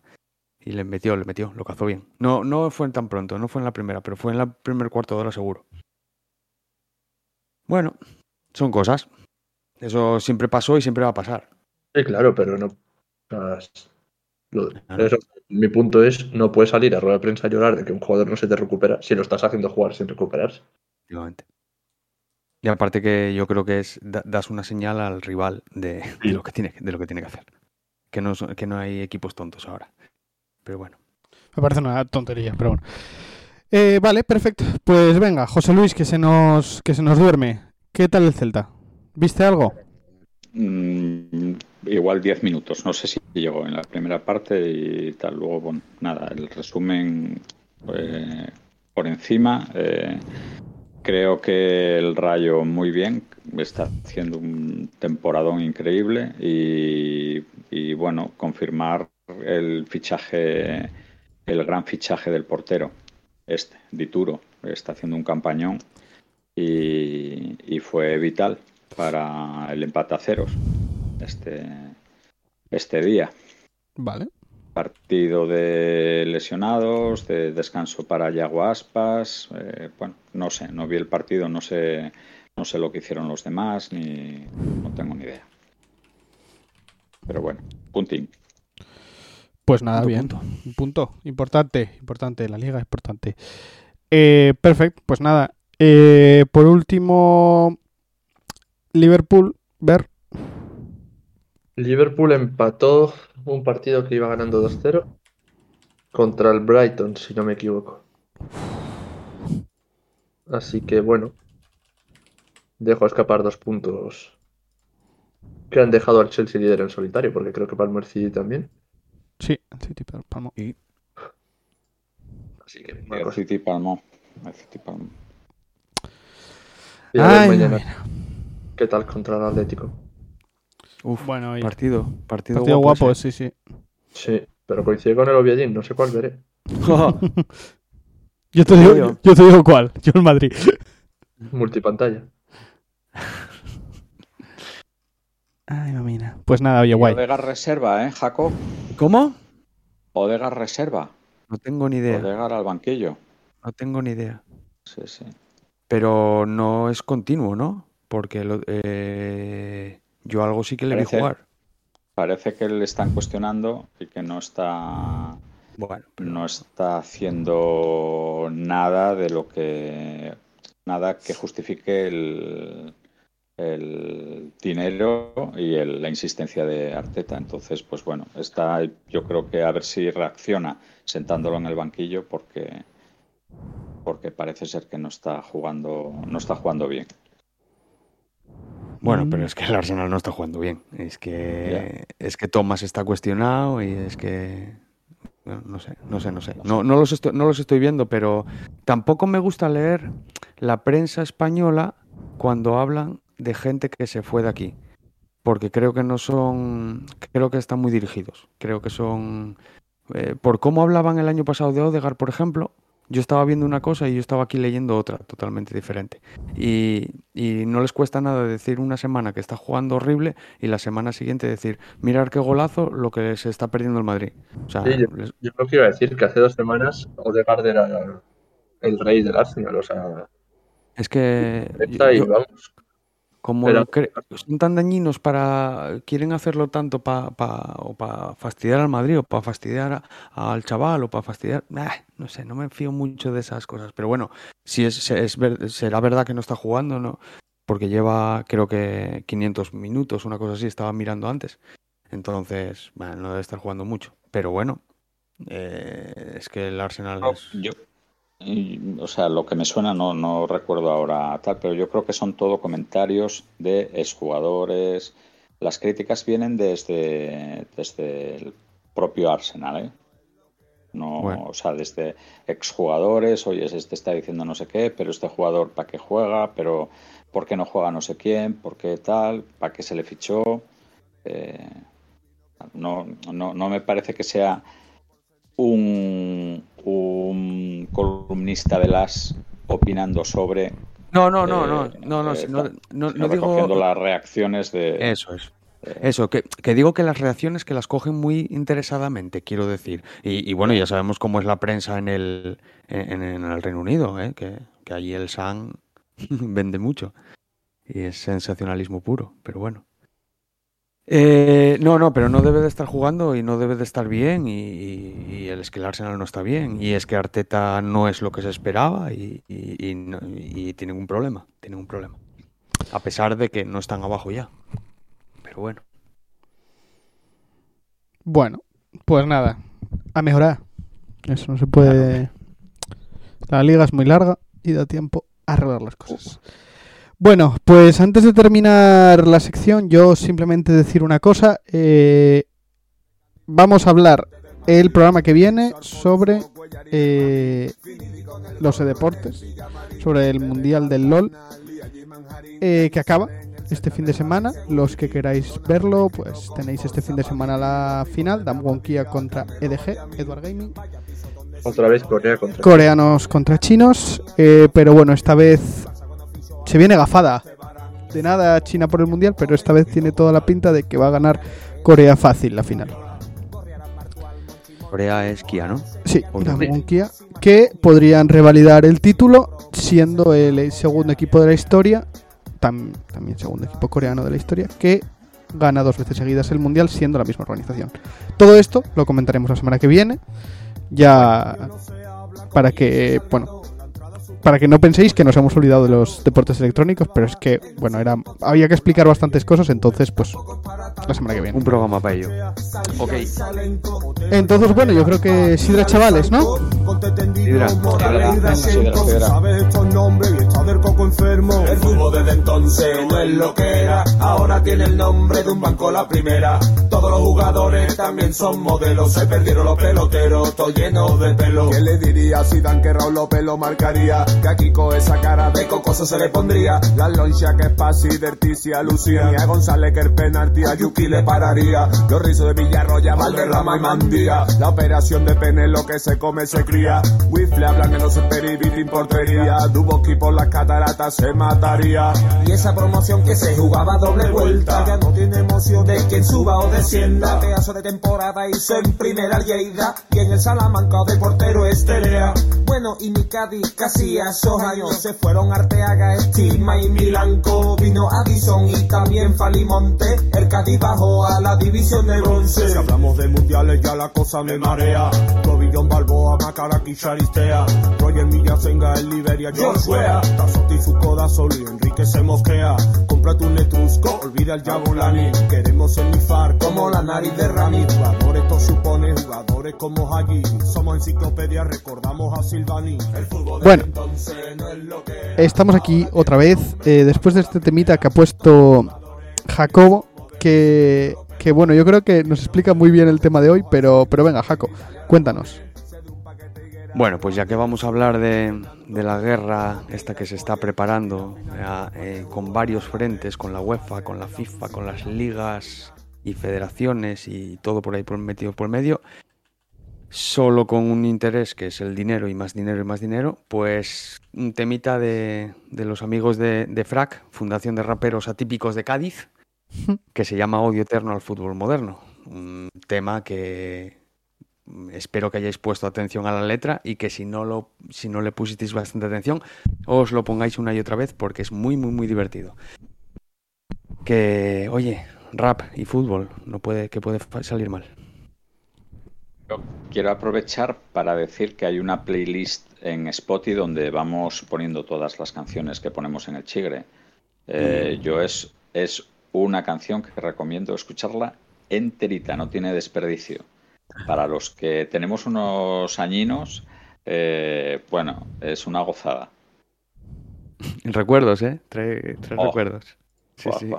Y le metió, le metió, lo cazó bien. No, no fue tan pronto, no fue en la primera, pero fue en la primer cuarto de hora seguro. Bueno, son cosas. Eso siempre pasó y siempre va a pasar. Sí, claro, pero no. Lo- Claro. eso, mi punto es: no puedes salir a rueda de prensa a llorar de que un jugador no se te recupera si lo estás haciendo jugar sin recuperarse. Efectivamente. Y aparte que yo creo que es da- das una señal al rival de, de lo que tiene, de lo que tiene que hacer. Que no, son- que no hay equipos tontos ahora. Pero bueno. Me parece una tontería, pero bueno. Eh, vale, perfecto. Pues venga, José Luis, que se nos que se nos duerme. ¿Qué tal el Celta? ¿Viste algo? Mm, igual 10 minutos, no sé si llegó en la primera parte y tal. Luego, bueno, nada, el resumen eh, por encima. eh, creo que el Rayo muy bien, está haciendo un temporadón increíble y, y, bueno, confirmar el fichaje, el gran fichaje del portero, este, Dituro, está haciendo un campañón y, y fue vital para el empate a ceros este, este día. Vale. Partido de lesionados, de descanso para Yago Aspas. eh, bueno, no sé, no vi el partido, no sé, no sé lo que hicieron los demás, ni no tengo ni idea. Pero bueno, puntín. Pues nada, Punto, bien. punto. Un punto. Importante, importante. La liga es importante. Eh, perfecto, pues nada. Eh, por último, Liverpool, ver. Liverpool empató un partido que iba ganando 2-0 contra el Brighton, si no me equivoco. Así que bueno, dejo escapar dos puntos que han dejado al Chelsea líder en solitario, porque creo que Palmer City también. Sí, City. Así que Y una el cosa. City palmó. El City palmó. Y a ver Ay, mañana mira. qué tal contra el Atlético. Uf, Bueno, y partido, partido, partido guapo guapo, ese. sí, sí. Sí, pero coincide con el Oviedo, no sé cuál veré. Yo te digo, yo. te digo cuál. Yo el Madrid. Multipantalla. Ay, mamina. Pues nada, oye, guay. Odegaard reserva, ¿eh, Jacob? ¿Cómo? Odegaard reserva. No tengo ni idea. Odegaard al banquillo. No tengo ni idea. Sí, sí. Pero no es continuo, ¿no? Porque lo- eh, yo algo sí que le vi Parece- jugar. Parece que le están cuestionando y que no está Bueno, pero no está haciendo nada de lo que nada que justifique el, el dinero y el- la insistencia de Arteta. Entonces, pues bueno, está yo creo que a ver si reacciona sentándolo en el banquillo porque porque parece ser que no está jugando no está jugando bien. Bueno, Mm. pero es que el Arsenal no está jugando bien. Es que es que Thomas está cuestionado y es que no, no sé, no sé, no sé. No, no los estoy, no los estoy viendo, pero tampoco me gusta leer la prensa española cuando hablan de gente que se fue de aquí, porque creo que no son, creo que están muy dirigidos. Creo que son eh, por cómo hablaban el año pasado de Odegaard, por ejemplo. Yo estaba viendo una cosa y yo estaba aquí leyendo otra, totalmente diferente. Y, y no les cuesta nada decir una semana que está jugando horrible y la semana siguiente decir, mirar qué golazo lo que se está perdiendo el Madrid. O sea, Sí, yo, les- yo creo que iba a decir que hace dos semanas Odegaard era el rey del Arsenal, o sea, es que yo- vamos. Como son tan dañinos para, quieren hacerlo tanto para o para fastidiar al Madrid o para fastidiar a- al chaval o para fastidiar, ah, no sé, no me fío mucho de esas cosas. Pero bueno, si es, es ver- será verdad que no está jugando, ¿no? Porque lleva creo que 500 minutos, una cosa así, estaba mirando antes. Entonces, bueno, no debe estar jugando mucho. Pero bueno, eh, es que el Arsenal es... Yo, y, o sea, lo que me suena no, no recuerdo ahora tal, pero yo creo que son todo comentarios de exjugadores. Las críticas vienen desde, desde el propio Arsenal, ¿eh? No, o sea, desde exjugadores, oye, este está diciendo no sé qué, pero este jugador para qué juega, pero por qué no juega no sé quién, por qué tal, para qué se le fichó. Eh, no, no, no me parece que sea un, un columnista de las opinando sobre no, no, no, no, no, no, eh, no, no, no digo las reacciones de eso es. Eso, que, digo que las reacciones que las cogen muy interesadamente, quiero decir. Y, bueno, ya sabemos cómo es la prensa en el, en, el Reino Unido, ¿eh? que, que allí el Sun vende mucho. Y es sensacionalismo puro, pero bueno. Eh, no, no, pero no debe de estar jugando y no debe de estar bien y, el es que el Arsenal no está bien y es que Arteta no es lo que se esperaba y, tiene un problema, tiene un problema. A pesar de que no están abajo ya bueno. Bueno, pues nada, a mejorar. Eso no se puede. La liga es muy larga y da tiempo a arreglar las cosas. Bueno, pues antes de terminar la sección, yo simplemente decir una cosa. Eh, vamos a hablar el programa que viene sobre eh, los deportes, sobre el Mundial del LOL, eh, que acaba este fin de semana. Los que queráis verlo, pues tenéis este fin de semana la final, Damwon-Kia contra EDG, Edward Gaming. Otra vez Corea contra Coreanos contra chinos, eh, pero bueno, esta vez se viene gafada. De nada China por el Mundial, pero esta vez tiene toda la pinta de que va a ganar Corea fácil la final. Corea es Kia, ¿no? Sí, Damwon Kia, que podrían revalidar el título siendo el segundo equipo de la historia también segundo equipo coreano de la historia, que gana dos veces seguidas el Mundial siendo la misma organización. Todo esto lo comentaremos la semana que viene, ya para que, bueno, para que no penséis que nos hemos olvidado de los deportes electrónicos, pero es que, bueno, era había que explicar bastantes cosas, entonces, pues, la semana que viene. Un programa para ello. Ok. Entonces, bueno, yo creo que Sidra Chavales, ¿no? Sidra. El fútbol desde entonces no es lo que era, ahora tiene el nombre de un banco la primera. Todos los jugadores también son modelos, se perdieron los peloteros, todo lleno de pelo. ¿Qué le diría si Dan que Raúl López lo marcaría? Que aquí con esa cara de cocoso se le pondría. La loncha que es Pasi, Derticia, Lucía. Y a González que el penalti a Yuki le pararía. Los rizos de Villarroya, Valderrama y Mandía. La operación de pene lo que se come se cría. Wifle hablan que no se peribit portería. Duboki por las cataratas se mataría. Y esa promoción que se jugaba doble vuelta. Ya no tiene emoción de quien suba o descienda. Pedazo de temporada hizo en primera Lleida. Y en el Salamanca de portero Esterea. Bueno, y mi Cádiz casi esos años se fueron Arteaga, Estima y Milanco, vino Addison y también Falimonte, el Cádiz bajó a la división de bronce. Si hablamos de mundiales ya la cosa me marea, Tobillón Balboa, Macaraki, Charistea, Roger Millacenga, el Liberia, George Wea, Tazotti, Fucoda, Solo y Enrique se mosquea, cómprate un netrusco, olvida el Jabulani, queremos enifar como la nariz de Rami, jugadores esto supone, jugadores como Hagi, somos enciclopedia, recordamos a Silvani, el fútbol bueno, estamos aquí otra vez, eh, después de este temita que ha puesto Jacobo, que, que, bueno, yo creo que nos explica muy bien el tema de hoy, pero, pero venga, Jaco, cuéntanos. Bueno, pues ya que vamos a hablar de, de la guerra esta que se está preparando eh, con varios frentes, con la UEFA, con la FIFA, con las ligas y federaciones y todo por ahí por metido por medio, solo con un interés que es el dinero y más dinero y más dinero, pues un temita de, los amigos de, de, FRAC, Fundación de Raperos Atípicos de Cádiz, que se llama Odio Eterno al Fútbol Moderno. Un tema que espero que hayáis puesto atención a la letra y que si no, lo, si no le pusisteis bastante atención, os lo pongáis una y otra vez porque es muy, muy, muy divertido. Que, oye, rap y fútbol, no puede, que puede salir mal quiero aprovechar para decir que hay una playlist en Spotify donde vamos poniendo todas las canciones que ponemos en el Chigre. Eh, mm. Yo es, es una canción que recomiendo escucharla enterita, no tiene desperdicio. Para los que tenemos unos añinos, eh, bueno, es una gozada. Recuerdos, ¿eh? Tres, oh. recuerdos. Sí, sí.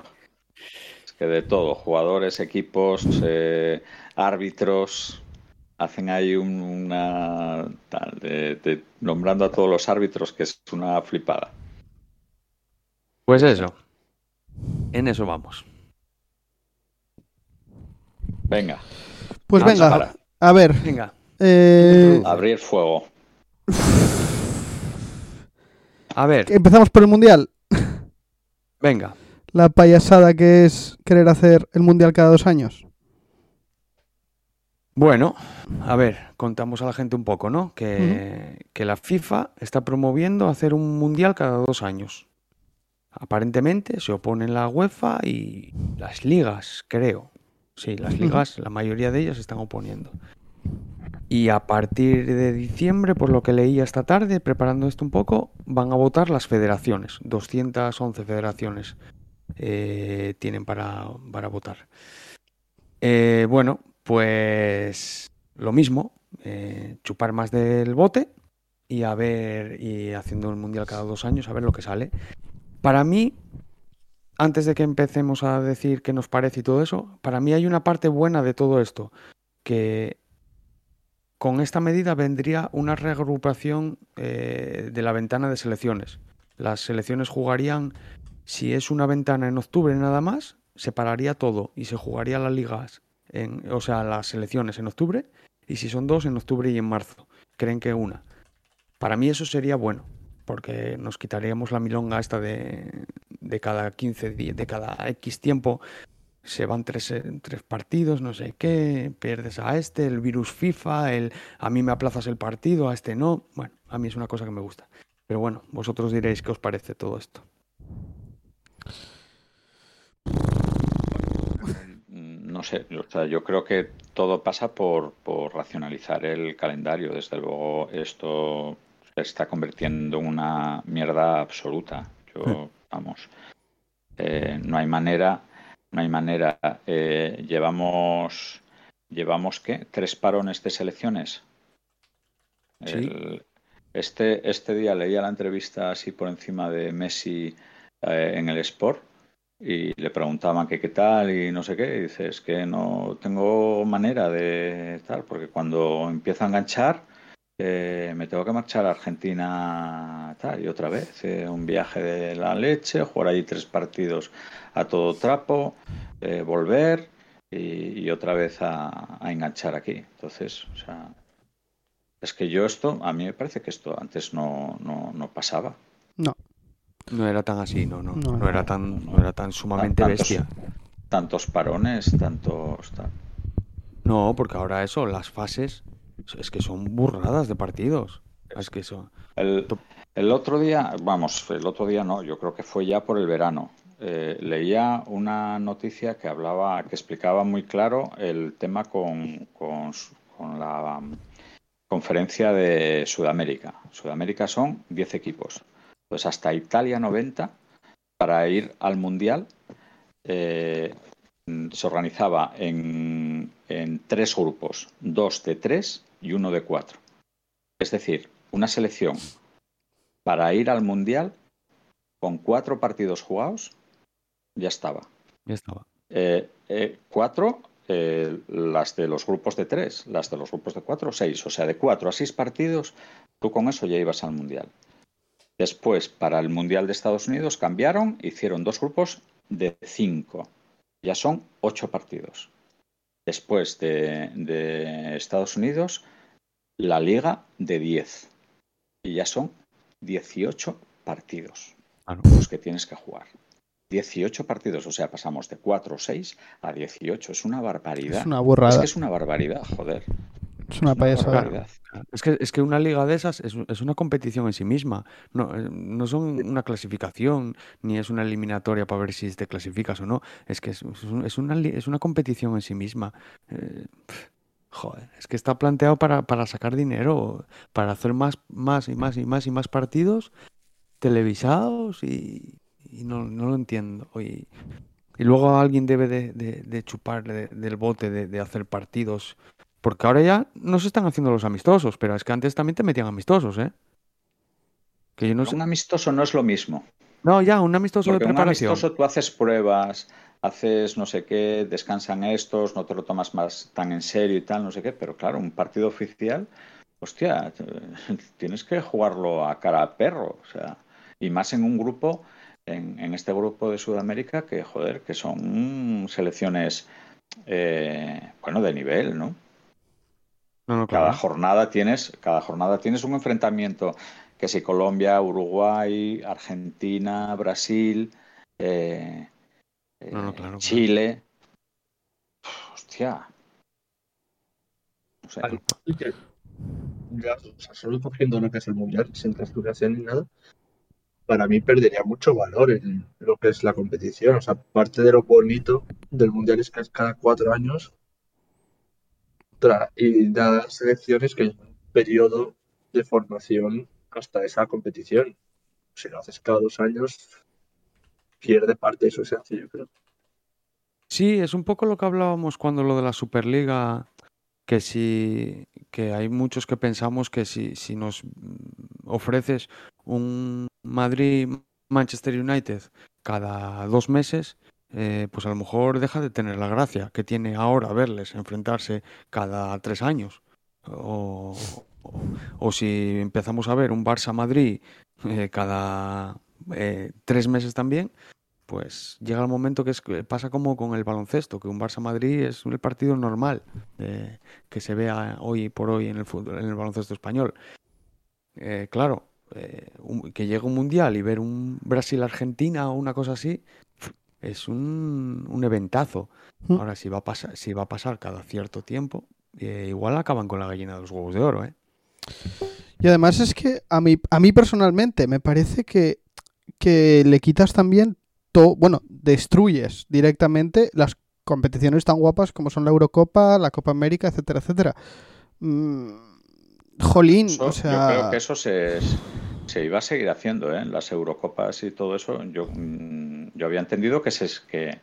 que de todo, jugadores, equipos, eh, árbitros, hacen ahí una nombrando a todos los árbitros que es una flipada. Pues eso. En eso vamos. Venga. Pues venga, a ver. Venga. Eh, Abrir fuego. A ver. Empezamos por el Mundial. Venga. La payasada que es querer hacer el Mundial cada dos años. Bueno, a ver, contamos a la gente un poco, ¿no? Que, que la FIFA está promoviendo hacer un Mundial cada dos años. Aparentemente se oponen la UEFA y las ligas, creo. Sí, las ligas, la mayoría de ellas se están oponiendo. Y a partir de diciembre, por lo que leí esta tarde, preparando esto un poco, van a votar las federaciones. 211 federaciones eh, tienen para, para votar. Eh, bueno, pues lo mismo, eh, chupar más del bote y a ver, y haciendo el mundial cada dos años, a ver lo que sale. Para mí, antes de que empecemos a decir qué nos parece y todo eso, para mí hay una parte buena de todo esto, que con esta medida vendría una reagrupación eh, de la ventana de selecciones. Las selecciones jugarían, si es una ventana en octubre nada más, se pararía todo y se jugaría las ligas, o sea, las selecciones en octubre, y si son dos, en octubre y en marzo. Creen que una. Para mí eso sería bueno porque nos quitaríamos la milonga esta de, de cada 15 días, de cada X tiempo, se van tres, eh, tres, partidos, no sé qué, pierdes a este, el virus FIFA, el a mí me aplazas el partido, a este no. Bueno, a mí es una cosa que me gusta. Pero bueno, vosotros diréis qué os parece todo esto. No sé, o sea, yo creo que todo pasa por, por racionalizar el calendario. Desde luego, esto se está convirtiendo en una mierda absoluta. Yo, vamos, eh, no hay manera, no hay manera. Eh, llevamos, llevamos qué, tres parones de selecciones. este, este día leía la entrevista así por encima de Messi eh, en el Sport y le preguntaban que qué tal y no sé qué. Y dice, es que no tengo manera de tal, porque cuando empieza a enganchar eh, me tengo que marchar a Argentina tal, y otra vez, eh, un viaje de la leche, jugar ahí tres partidos a todo trapo, eh, volver y, otra vez a, enganchar aquí. Entonces, o sea, es que yo esto, a mí me parece que esto antes no, no, pasaba. No. No era tan así, no, no. No, era tan, no era tan sumamente bestia. Tantos parones, tantos. No, porque ahora eso, las fases es que son burradas de partidos. Es que eso. El, otro día, vamos, el otro día no, yo creo que fue ya por el verano. Eh, leía una noticia que hablaba, que explicaba muy claro el tema con, con, la um, conferencia de Sudamérica. Sudamérica son 10 equipos. Pues hasta Italia 90 para ir al Mundial eh, se organizaba en, en, tres grupos, dos de tres y uno de cuatro. Es decir, una selección para ir al Mundial con cuatro partidos jugados ya estaba. Ya estaba. Eh, eh, cuatro, eh, las de los grupos de tres, las de los grupos de cuatro, seis. O sea, de cuatro a seis partidos, tú con eso ya ibas al Mundial. Después, para el Mundial de Estados Unidos, cambiaron, hicieron dos grupos de cinco. Ya son ocho partidos. Después de, Estados Unidos, la liga de 10. Y ya son 18 partidos ah, los que tienes que jugar. 18 partidos, o sea, pasamos de 4 o 6 a 18. Es una barbaridad. Es una burrada. Es que es una barbaridad, joder. Es una, payasada. Es que, es que una liga de esas es, es una competición en sí misma. No, eh, no, son una clasificación, ni es una eliminatoria para ver si te clasificas o no. Es que es, es una, es una competición en sí misma. Eh, joder, es que está planteado para, para sacar dinero, para hacer más, más y más y más y más partidos televisados y, y no, no, lo entiendo. Y, y luego alguien debe de, de, chupar del bote de, de hacer partidos porque ahora ya no se están haciendo los amistosos, pero es que antes también te metían amistosos, ¿eh? Que Un amistoso no es lo mismo. No, ya, un amistoso de preparación. Un amistoso tú haces pruebas, haces no sé qué, descansan estos, no te lo tomas más tan en serio y tal, no sé qué, pero claro, un partido oficial, hostia, tienes que jugarlo a cara a perro, o sea, y más en un grupo, en, en este grupo de Sudamérica, que joder, que son selecciones, eh, bueno, de nivel, ¿no? No, no, Cada claro. jornada tienes, cada jornada tienes un enfrentamiento, que si Colombia, Uruguay, Argentina, Brasil, eh, eh, No, no, claro, claro. Chile. Hostia. No sé. Al- que ya, o sea, solo cogiendo lo que es el mundial, sin clasificación ni nada, para mí perdería mucho valor en lo que es la competición. O sea, parte de lo bonito del mundial es que es cada cuatro años y da selecciones que hay un periodo de formación hasta esa competición. Si lo haces cada dos años, pierde parte de su esencia, yo creo. Sí, es un poco lo que hablábamos cuando lo de la Superliga, que si que hay muchos que pensamos que si, si nos ofreces un Madrid-Manchester United cada dos meses, eh, pues a lo mejor deja de tener la gracia que tiene ahora verles enfrentarse cada tres años. O, o- si empezamos a ver un Barça-Madrid eh, cada eh, tres meses también, pues llega el momento que es, pasa como con el baloncesto, que un Barça-Madrid es el partido normal que se vea hoy por hoy en el fútbol, en el baloncesto español. Claro, que llegue un mundial y ver un Brasil-Argentina o una cosa así es un, un eventazo. Mm. Ahora, si va a pasar, si va a pasar cada cierto tiempo, eh, igual acaban con la gallina de los huevos de oro, ¿eh? Y además es que a mí, a mí personalmente me parece que, que le quitas también todo, bueno, destruyes directamente las competiciones tan guapas como son la Eurocopa, la Copa América, etcétera, etcétera. Mm, jolín, Eso, o Yo sea, creo que eso se, se iba a seguir haciendo, ¿eh? Las Eurocopas y todo eso. Yo, mm, yo había entendido que, se, que,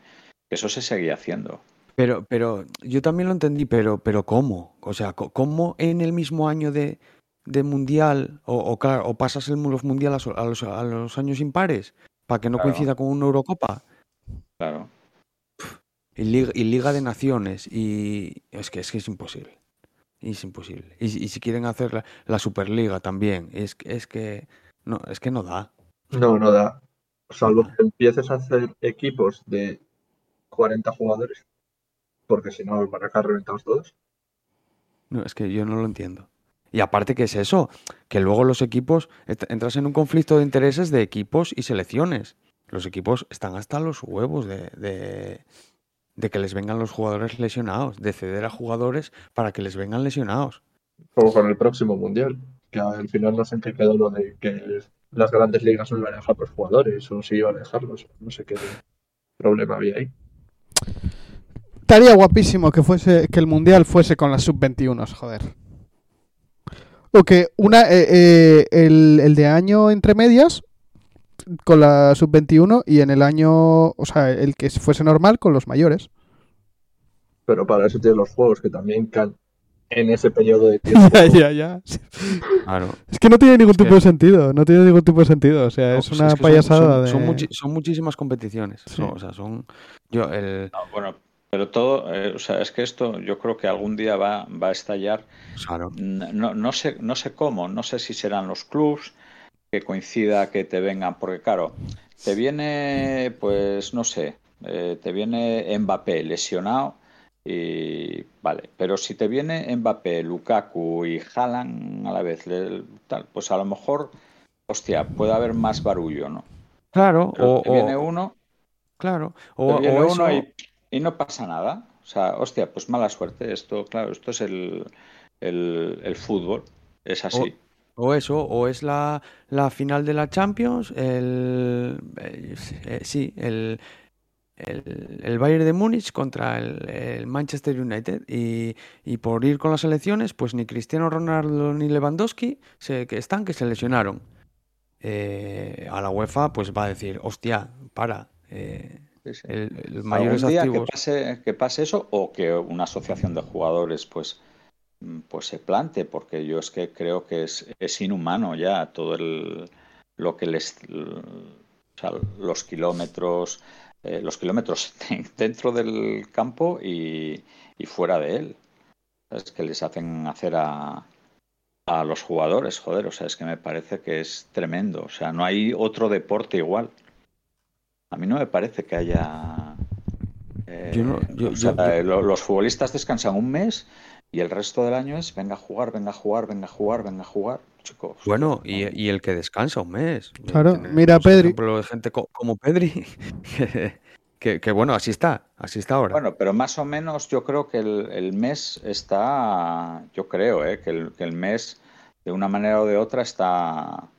eso se seguía haciendo. Pero, pero yo también lo entendí, pero, pero ¿cómo? O sea, ¿cómo en el mismo año de, de mundial, o, o claro, o pasas el, los mundiales a los, a los años impares para que no Claro. coincida con una Eurocopa? Claro. Y Liga, y Liga de Naciones, y es que es, que es imposible. Es imposible. Y, si- y si quieren hacer la, la Superliga también, es, que- es que no, es que no da. No, no da. Salvo que empieces a hacer equipos de 40 jugadores, porque si no van a reventados todos. No, es que yo no lo entiendo. Y aparte, ¿qué es eso? Que luego los equipos, entras en un conflicto de intereses de equipos y selecciones. Los equipos están hasta los huevos de, de, de que les vengan los jugadores lesionados, de ceder a jugadores para que les vengan lesionados. Como con el próximo mundial, que al final no sé en qué quedó lo de que las grandes ligas no iban a dejar los jugadores o si iban a dejarlos. No sé qué problema había ahí. estaría guapísimo que fuese que el mundial fuese con las sub-21, joder. O que una eh, eh, el, el de año entre medias con la sub-21 y en el año, o sea, el que fuese normal con los mayores. Pero para eso tienes los juegos que también caen en ese periodo de tiempo. ya, ya, ya. Claro. Es que no tiene ningún Es que- tipo de sentido, no tiene ningún tipo de sentido, o sea, No, es pues una que payasada son, de... son muchi- son muchísimas competiciones. Sí. Son- o sea, son. Yo, el. No, bueno, pero todo, eh, o sea, es que esto yo creo que algún día va, va a estallar. Claro. No, no sé, no sé cómo, no sé si serán los clubs que coincida que te vengan, porque claro, te viene, pues no sé, eh, te viene Mbappé lesionado y vale, pero si te viene Mbappé, Lukaku y Haaland a la vez, le- tal, pues a lo mejor, hostia, puede haber más barullo, ¿no? Claro, Pero o, te viene uno claro, te o, viene o uno eso- y, y no pasa nada. O sea, hostia, pues mala suerte. Esto, claro, esto es el, el, el fútbol. Es así. O eso, o es la, la final de la Champions, el, eh, eh, sí, el, el, el Bayern de Múnich contra el, el Manchester United. Y, y por ir con las elecciones, pues ni Cristiano Ronaldo ni Lewandowski se, que están, que se lesionaron. Eh, a la UEFA, pues va a decir, hostia, para, eh, Sí, sí. el, mayores día que activos. pase, que pase eso o que una asociación de jugadores pues, pues se plante, porque yo es que creo que es, es inhumano ya todo el, lo que les... O sea, los kilómetros, eh, los kilómetros dentro del campo y, y fuera de él. Es que les hacen hacer a, a los jugadores, joder, o sea, es que me parece que es tremendo. O sea, no hay otro deporte igual. A mí no me parece que haya. Eh, Yo no- yo- o sea, yo- los futbolistas descansan un mes y el resto del año es venga a jugar, venga a jugar, venga a jugar, venga a jugar, chicos. Bueno, no. y, y el que descansa un mes. Claro, tenemos mira Pedri. ejemplo de gente co- como Pedri, que, que- que, bueno, así está, así está ahora. Bueno, pero más o menos yo creo que el, el mes está, yo creo, eh, que, el, que el mes de una manera o de otra está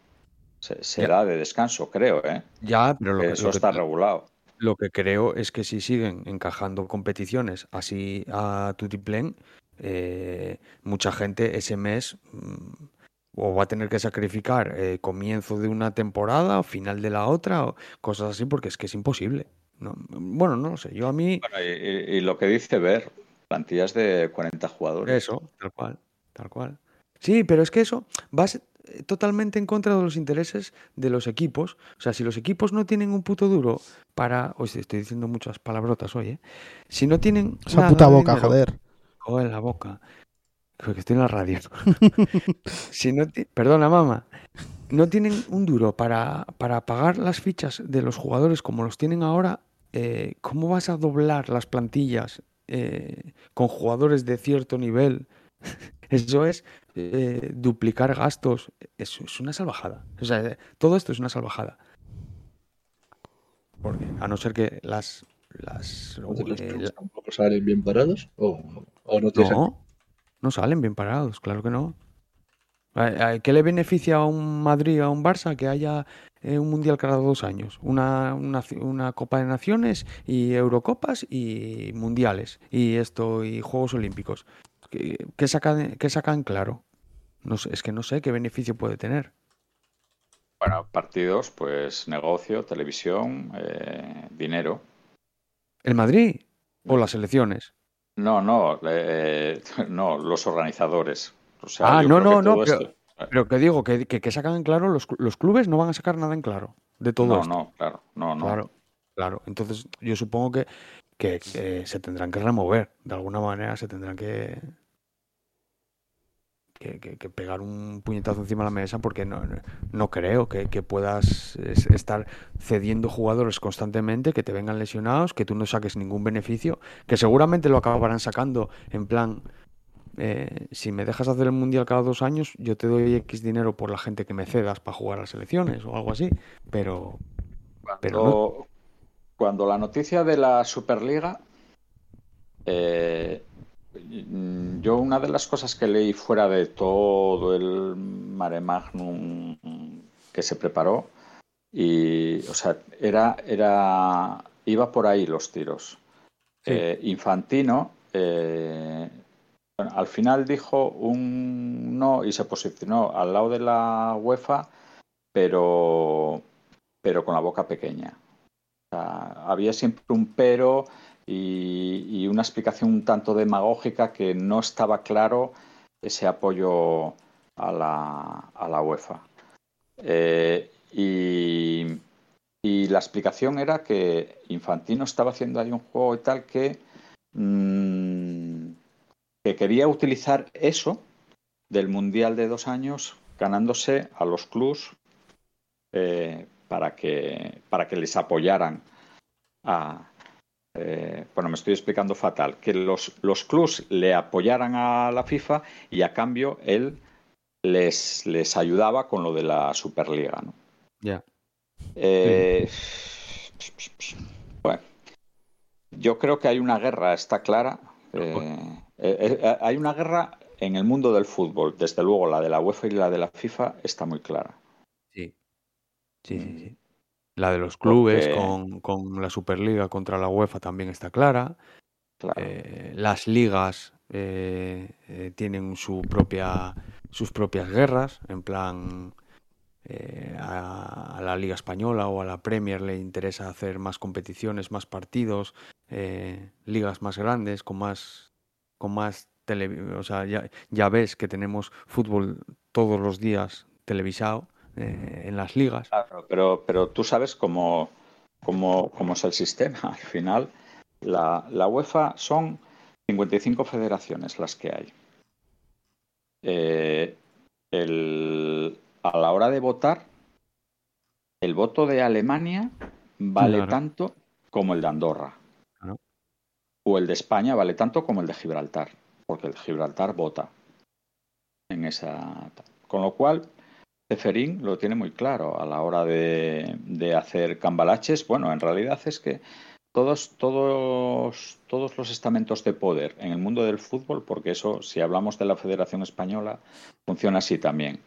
se, será de descanso, creo, eh. ya, pero lo Que eso lo que- está regulado. lo que creo es que si siguen encajando competiciones así a tutiplén, eh, mucha gente ese mes mm, o va a tener que sacrificar eh, comienzo de una temporada o final de la otra o cosas así porque es que es imposible. No, bueno, no lo sé. Yo a mí Bueno, y, lo que dice Ver, plantillas de 40 jugadores. Eso, tal cual, tal cual. Sí, pero es que eso va eh, totalmente en contra de los intereses de los equipos. O sea, si los equipos no tienen un puto duro para... Estoy diciendo muchas palabrotas hoy, ¿eh? Si no tienen... Esa nada puta boca, dinero- joder. Joder, la boca. Porque estoy en la radio. si no ti- Perdona, mamá. No tienen un duro para, para pagar las fichas de los jugadores como los tienen ahora. eh, ¿Cómo vas a doblar las plantillas eh, con jugadores de cierto nivel? Eso es eh, duplicar gastos. Eso es una salvajada. O sea, todo esto es una salvajada. Porque a no ser que las... las los la- tampoco salen bien parados o, o no tienen no, no salen bien parados, claro que no. ¿A- a- ¿Qué le beneficia a un Madrid, a un Barça, que haya eh, un mundial cada dos años? Una, una, una Copa de Naciones y Eurocopas y mundiales y esto y Juegos Olímpicos. ¿Qué, qué sacan, qué sacan claro? No sé, es que no sé qué beneficio puede tener. Bueno, partidos, pues negocio, televisión, eh, dinero. ¿El Madrid o las elecciones? No, no, eh, no, los organizadores. O sea, Ah, no, no, no, todo pero- esto- Pero que digo, que, que, que sacan en claro, los, los clubes no van a sacar nada en claro de todo no, esto. no, claro, no, no. Claro, claro. Entonces yo supongo que, que, eh, se tendrán que remover. De alguna manera se tendrán que, que, pegar un puñetazo encima de la mesa porque no, no- creo que, puedas es- estar cediendo jugadores constantemente, que te vengan lesionados, que tú no saques ningún beneficio, que seguramente lo acabarán sacando en plan... eh, si me dejas hacer el mundial cada dos años, yo te doy X dinero por la gente que me cedas para jugar a las elecciones o algo así. Pero, pero no. Cuando, cuando la noticia de la Superliga, eh, yo una de las cosas que leí fuera de todo el mare magnum que se preparó, y, o sea, era, era, iba por ahí los tiros. Sí. Eh, Infantino, eh, bueno, al final dijo un no y se posicionó al lado de la UEFA, pero, pero con la boca pequeña. O sea, había siempre un pero y, una explicación un tanto demagógica que no estaba claro ese apoyo a la, a la UEFA. Eh, y, y la explicación era que Infantino estaba haciendo ahí un juego y tal que, mm, que quería utilizar eso del Mundial de dos años ganándose a los clubs eh, para, que, para que les apoyaran a... eh, bueno, me estoy explicando fatal. Que los, los clubs le apoyaran a la FIFA y a cambio él les, les ayudaba con lo de la Superliga. ¿no? Ya. Eh, Bueno, yo creo que hay una guerra, está clara. Eh, hay una guerra en el mundo del fútbol. Desde luego, la de la UEFA y la de la FIFA está muy clara. Sí. Sí, sí, sí. La de los clubes Porque- con, con la Superliga contra la UEFA también está clara. Claro. Eh, las ligas eh, eh, tienen su propia, sus propias guerras, en plan a, a la Liga Española o a la Premier le interesa hacer más competiciones, más partidos, ligas más grandes, con más, con más tele, o sea, ya, ya ves que tenemos fútbol todos los días televisado eh, en las ligas. Claro, pero, pero tú sabes cómo, cómo, cómo es el sistema. Al final, la, la UEFA son 55 federaciones las que hay. Eh, el, a la hora de votar, el voto de Alemania vale Claro. tanto como el de Andorra. Claro. O el de España vale tanto como el de Gibraltar, porque el de Gibraltar vota en esa. Con lo cual, Ceferín lo tiene muy claro a la hora de, de hacer cambalaches. Bueno, en realidad es que todos, todos, todos los estamentos de poder en el mundo del fútbol, porque eso, si hablamos de la Federación Española, funciona así también.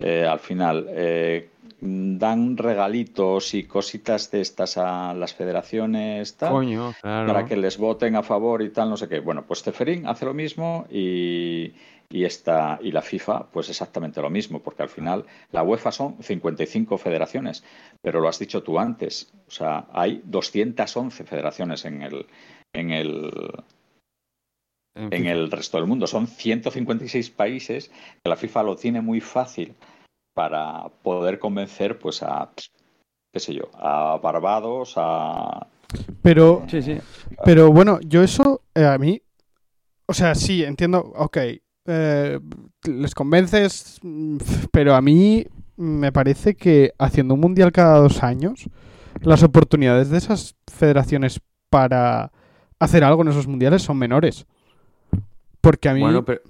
Eh, al final, eh, dan regalitos y cositas de estas a las federaciones tal, Coño, claro. para que les voten a favor y tal, no sé qué. Bueno, pues Ceferín hace lo mismo y, y, esta, y la FIFA, pues exactamente lo mismo, porque al final la UEFA son 55 federaciones, pero lo has dicho tú antes, o sea, hay 211 federaciones en el, en el, En el resto del mundo. Son 156 países que la FIFA lo tiene muy fácil para poder convencer, pues, a, qué sé yo, a Barbados, a... Pero, Sí, sí. pero bueno, yo eso eh, a mí, o sea, sí, entiendo, ok, eh, les convences, mm, pero a mí me parece que haciendo un mundial cada dos años, las oportunidades de esas federaciones para hacer algo en esos mundiales son menores. Porque a mí... Bueno, pero,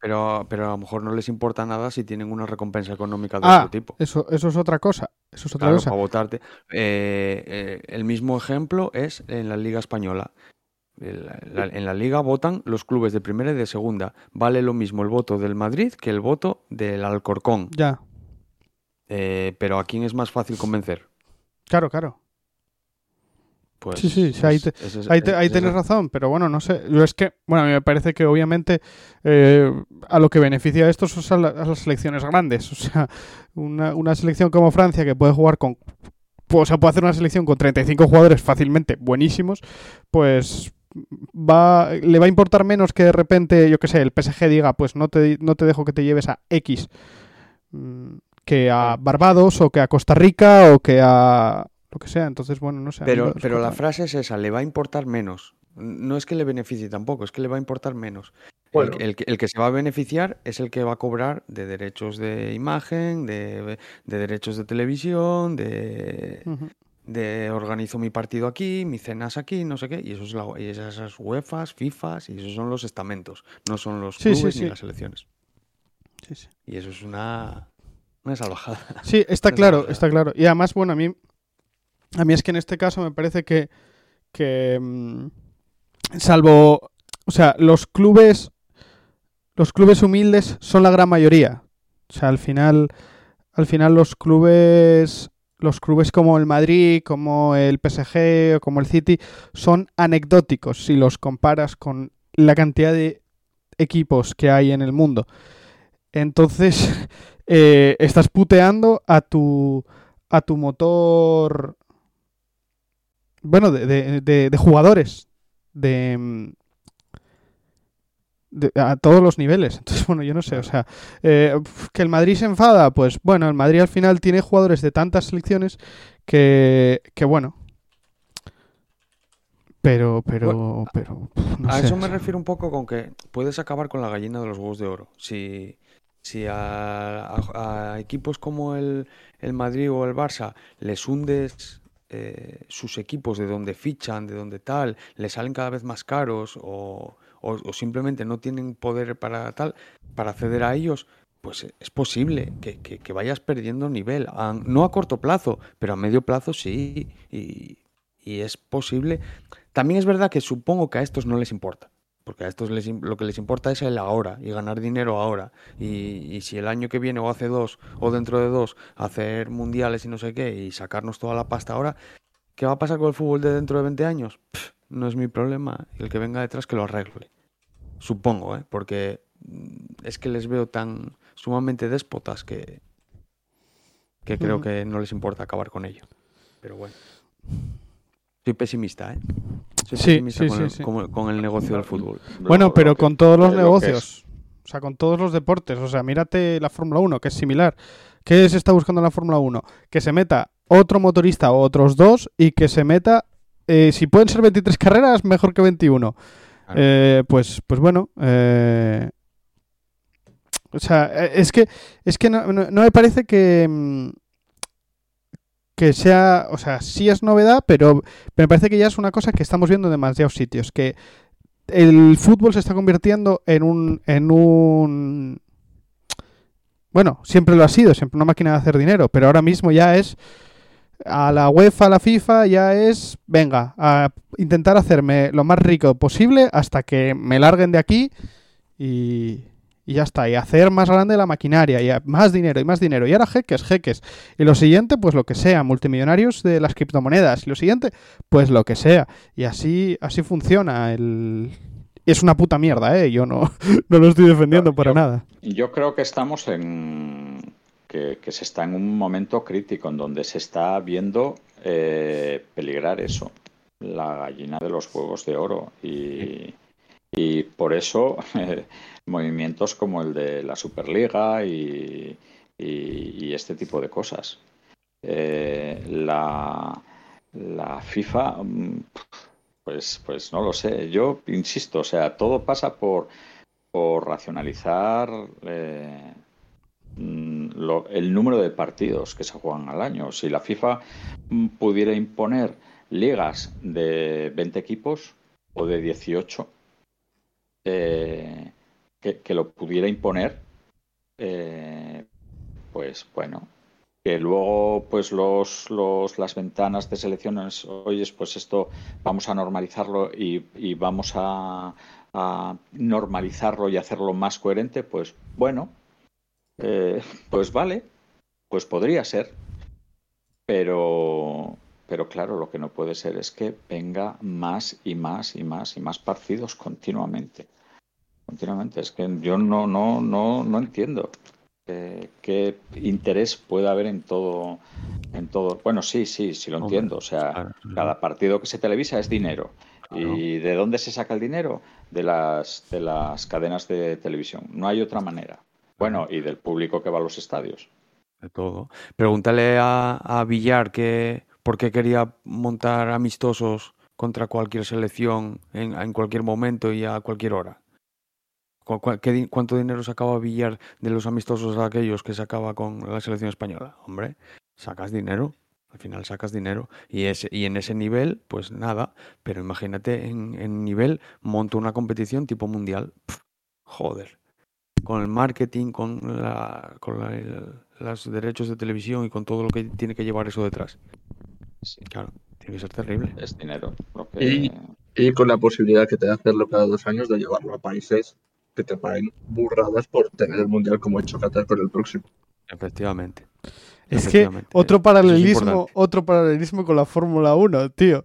pero, pero a lo mejor no les importa nada si tienen una recompensa económica de Ah, otro tipo. Eso, eso es otra cosa. Eso es otra Claro, cosa. para votarte. Eh, eh, el mismo ejemplo es en la Liga Española. En la Liga votan los clubes de primera y de segunda. Vale lo mismo el voto del Madrid que el voto del Alcorcón. Ya, Eh, pero ¿a quién es más fácil convencer? claro, claro. Pues Sí, sí, ahí te- es- es- Ahí, te- ahí tienes razón, pero bueno, no sé. Yo es que, bueno, a mí me parece que obviamente eh, a lo que beneficia esto son a, la- a las selecciones grandes. O sea, una, una selección como Francia que puede jugar con. O sea, puede hacer una selección con 35 jugadores fácilmente buenísimos, pues va le va a importar menos que de repente, yo qué sé, el PSG diga, pues no te, no te dejo que te lleves a X mm, que a Barbados o que a Costa Rica o que a lo que sea. Entonces, bueno, no sé. Pero, pero la frase es esa, le va a importar menos. No es que le beneficie tampoco, es que le va a importar menos. El Bueno. El, que, el que se va a beneficiar es el que va a cobrar de derechos de imagen, de, de derechos de televisión, de. De organizo mi partido aquí, mis cenas aquí, no sé qué. Y eso es la, y esas, UEFAs, FIFAs, y esos son los estamentos, no son los Sí, clubes sí. ni las selecciones. Sí, sí. Y eso es una, una salvajada. Sí, está claro, es la- está claro. Y además, bueno, a mí, a mí es que en este caso me parece que, que mm, salvo, o sea, los clubes, los clubes humildes son la gran mayoría. O sea, al final, al final los clubes, los clubes como el Madrid, como el PSG o como el City son anecdóticos si los comparas con la cantidad de equipos que hay en el mundo. Entonces, eh, estás puteando a tu a tu motor bueno de, de- de- de jugadores de, mm, de- a todos los niveles. Entonces bueno yo no sé o sea eh, que el Madrid se enfada pues bueno el Madrid al final tiene jugadores de tantas selecciones que que bueno. Pero pero pero no a sé, eso me refiero un poco con que puedes acabar con la gallina de los huevos de oro. Si, si a, a- a equipos como el, el Madrid o el Barça les hundes eh, sus equipos de donde fichan, de donde tal, les salen cada vez más caros o, o- simplemente no tienen poder para tal, para acceder a ellos, pues es posible que, vayas perdiendo nivel. No a corto plazo, pero a medio plazo sí. Y, es posible. También es verdad que supongo que a estos no les importa. Porque a estos les lo que les importa es el ahora y ganar dinero ahora. Y, si el año que viene o hace dos o dentro de dos hacer mundiales y no sé qué y sacarnos toda la pasta ahora, ¿qué va a pasar con el fútbol de dentro de 20 años? No es mi problema. El que venga detrás que lo arregle. Supongo, ¿eh? Porque mm, es que les veo tan sumamente déspotas que, que creo que no les importa acabar con ello. Pero bueno. Soy pesimista, ¿eh? Soy Sí, pesimista sí, con, sí, el, sí. con el- con el negocio del fútbol. Bueno, pero con todos los lo negocios. O sea, con todos los deportes. O sea, mírate la Fórmula 1, que es similar. ¿Qué se está buscando en la Fórmula 1? Que se meta otro motorista o otros dos y que se meta, eh, si pueden ser 23 carreras, mejor que 21. Claro. Eh, pues, pues bueno, eh, o sea, es que, es que no, no- no me parece que, mm, que sea, o sea, sí es novedad, pero me parece que ya es una cosa que estamos viendo en demasiados sitios, que el fútbol se está convirtiendo en un, en un, bueno, siempre lo ha sido, siempre una máquina de hacer dinero, pero ahora mismo ya es a la UEFA, a la FIFA, ya es, venga, a intentar hacerme lo más rico posible hasta que me larguen de aquí y, y ya está, y hacer más grande la maquinaria, y más dinero, y más dinero, y ahora jeques, jeques, y lo siguiente, pues lo que sea, multimillonarios de las criptomonedas, y lo siguiente, pues lo que sea, y así, así funciona el... Es una puta mierda, ¿eh? Yo no, no lo estoy defendiendo para nada. Yo creo que estamos en. Que, se está en un momento crítico en donde se está viendo eh, peligrar eso, la gallina de los huevos de oro. Y, por eso movimientos como el de la Superliga y, este tipo de cosas. Eh, la, la FIFA, mm, pues, pues no lo sé. Yo insisto, o sea, todo pasa por por racionalizar eh, lo- el número de partidos que se juegan al año. Si la FIFA mm, pudiera imponer ligas de 20 equipos o de 18, eh, que, lo pudiera imponer, eh, pues bueno, que luego pues los, las ventanas de selecciones, oyes, pues esto vamos a normalizarlo y, vamos a normalizarlo y hacerlo más coherente, pues bueno, eh, pues vale, pues podría ser, pero pero claro, lo que no puede ser es que venga más y más y más y más partidos continuamente. Continuamente. Es que yo no, no, no, no entiendo eh, qué interés puede haber en todo, en todo. Bueno, sí, sí, sí lo Hombre, entiendo. O sea, claro. cada partido que se televisa es dinero. Claro. ¿Y de dónde se saca el dinero? De las, de las cadenas de televisión. No hay otra manera. Bueno, y del público que va a los estadios. de todo. Pregúntale a, a Villar que por qué quería montar amistosos contra cualquier selección en, en cualquier momento y a cualquier hora. ¿Cu- cu- qué di- ¿Cuánto dinero sacaba Villar de los amistosos aquellos que sacaba con la selección española? Hombre, sacas dinero. Al final sacas dinero. Y, ese, y en ese nivel, pues nada. Pero imagínate en, nivel, monto una competición tipo mundial. Joder con el marketing, con, la, con la- el- los derechos de televisión y con todo lo que tiene que llevar eso detrás. Sí, Claro, tiene que ser terrible. es dinero. Lo que... Y- Y con la posibilidad que te da hacerlo cada dos años de llevarlo a países que te paguen burradas por tener el mundial como ha hecho Qatar con el próximo. Efectivamente. Es que otro es paralelismo, otro paralelismo con la Fórmula 1, tío.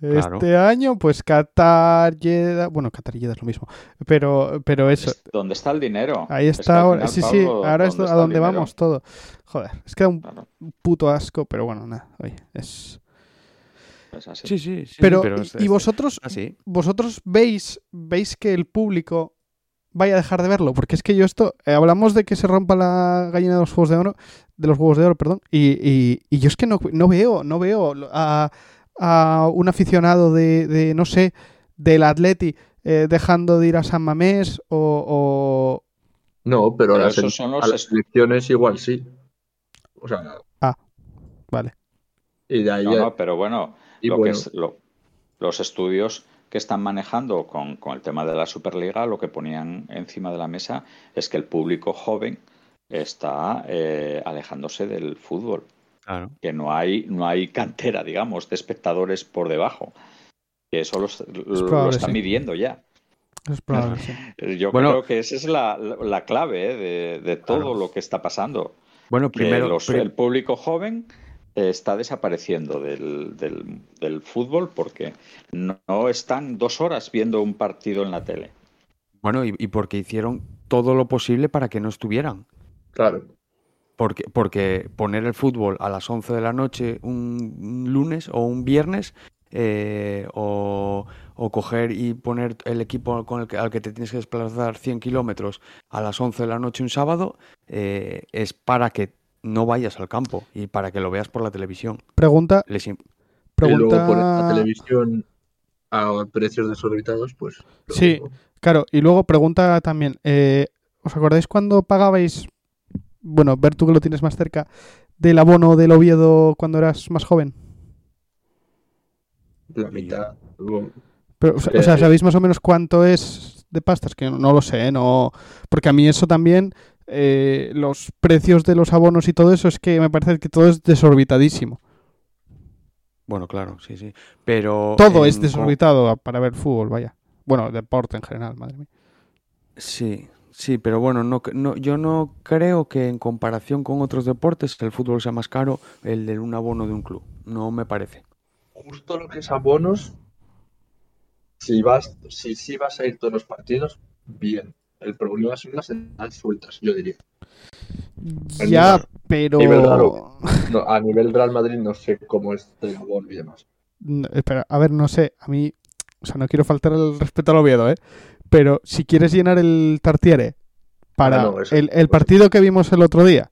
Claro. Este año, pues Qatar, Jeddah, bueno, Qatar y Jeddah es lo mismo, pero, pero eso, Es ¿Dónde está el dinero? ahí Es que está ahora, final, sí, sí, ahora es ¿dónde a donde vamos todo. Joder, es que da un Claro, puto asco, pero bueno, nada, oye, es... es así. Sí, sí, sí. Pero, pero y- es- y es- vosotros, así. vosotros veis, veis que el público vaya a dejar de verlo, porque es que yo esto, eh, hablamos de que se rompa la gallina de los huevos de oro, de los huevos de oro, perdón, y, y- y yo es que no, no veo, no veo a, a un aficionado de, de, no sé, del Atleti eh, dejando de ir a San Mamés o, No, pero, Pero a, las, esos son los a las elecciones igual sí. O sea, o- Vale. y de ahí No, a- no, pero bueno, y lo bueno, que es, lo- los estudios que están manejando con, con el tema de la Superliga, lo que ponían encima de la mesa es que el público joven está eh, alejándose del fútbol, Claro. que no hay, no hay cantera, digamos, de espectadores por debajo. Que eso los- lo, probable, sí. midiendo ya. Es probable, sí. Eh, Yo Bueno. creo que esa es la, la- la clave eh, de, de todo Claro. lo que está pasando. Bueno, primero, los- el público joven eh, está desapareciendo del, del- del fútbol porque no, no están dos horas viendo un partido en la tele. bueno y, y porque hicieron todo lo posible para que no estuvieran. claro. Porque, porque poner el fútbol a las 11 de la noche un, un lunes o un viernes eh, o, o coger y poner el equipo con el que, al que te tienes que desplazar 100 kilómetros a las 11 de la noche un sábado eh, es para que no vayas al campo y para que lo veas por la televisión. Pregunta, Les im- Y luego pregunta... poner la televisión a precios desorbitados, pues. Sí. mismo. Claro, y luego pregunta también, eh, ¿os acordáis cuando pagabais, bueno, ver tú que lo tienes más cerca, del abono del Oviedo cuando eras más joven? La mitad. Pero, o sea, Eh, o sea, eh. ¿sabéis más o menos cuánto es de pastas? Que no lo sé, no... Porque a mí eso también, eh, los precios de los abonos y todo eso, es que me parece que todo es desorbitadísimo. Bueno, claro, sí, sí. Pero. Todo en es desorbitado para ver fútbol, vaya. Bueno, deporte en general, madre mía. Sí, sí, pero bueno, no, no, yo no creo que en comparación con otros deportes el fútbol sea más caro el de un abono de un club. No me parece. Justo lo que es abonos. Si vas, si, si vas a ir todos los partidos, bien. El problema son las entradas sueltas, yo diría. Ya, nivel- pero... nivel raro. No, a nivel Real Madrid no sé cómo es el abono y demás. No, espera, a ver, no sé, a mí, o sea, no quiero faltar el respeto al Oviedo, ¿eh? Pero si quieres llenar el Tartiere para Ah, no, eso- el, el pues- partido que vimos el otro día,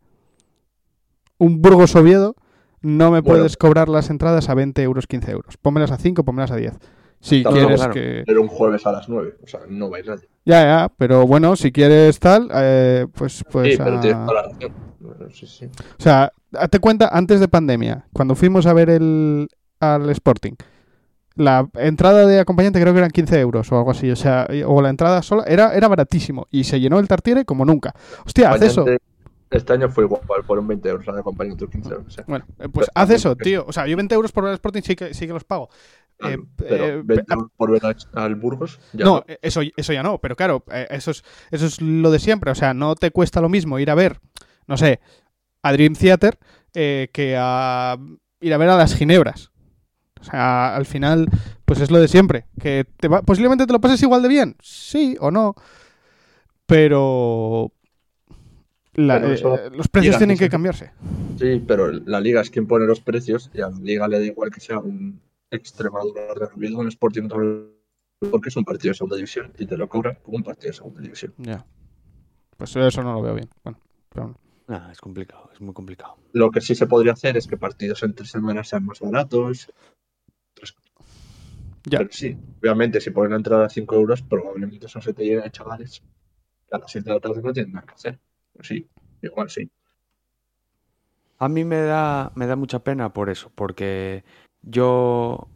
un Burgos Oviedo, no me Bueno. puedes cobrar las entradas a 20 euros, 15 euros. Pónmelas a 5, pónmelas a 10. Si quieres claro. que... Era un jueves a las 9, o sea, no va a ir nadie. Ya, ya, pero bueno, si quieres tal, eh, pues... pues sí, pero a- tienes toda la razón. Bueno, sí, sí. O sea, date cuenta, antes de pandemia, cuando fuimos a ver el al Sporting, la entrada de acompañante creo que eran 15 euros o algo así. O sea, o la entrada sola era, era baratísimo. Y se llenó el tartiere como nunca. Hostia, haz eso. Este año fue igual, fueron 20 euros la de acompañante, 15 euros. o sea. Bueno, eh, pues haz eso, tío. O sea, yo 20 euros por ver el Sporting sí que, sí que los pago. Eh, pero eh, 20 euros por ver al- al Burgos, ya no, eh, eso, eso ya no, pero claro, eh, eso es, eso es lo de siempre. O sea, no te cuesta lo mismo ir a ver, no sé, a Dream Theater eh, que a ir a ver a las Ginebras. O sea, al final, pues es lo de siempre. Que te va- posiblemente te lo pases igual de bien, sí o no, pero la- Pero eso- eh, los precios tienen que cambiarse. Sí, pero la liga es quien pone los precios y a la liga le da igual que sea un Extremadura de Oviedo, un Sporting porque es un partido de segunda división y te lo cobra como un partido de segunda división. Ya. Pues eso no lo veo bien. Bueno, pero Nah, es complicado, es muy complicado. Lo que sí se podría hacer es que partidos entre semanas sean más baratos. Ya. Pero sí, obviamente si ponen la entrada a 5 euros, probablemente eso se te llene de chavales que a las 7 de la tarde no tienen nada que hacer. Pues sí, igual sí. A mí me da, me da mucha pena por eso, porque yo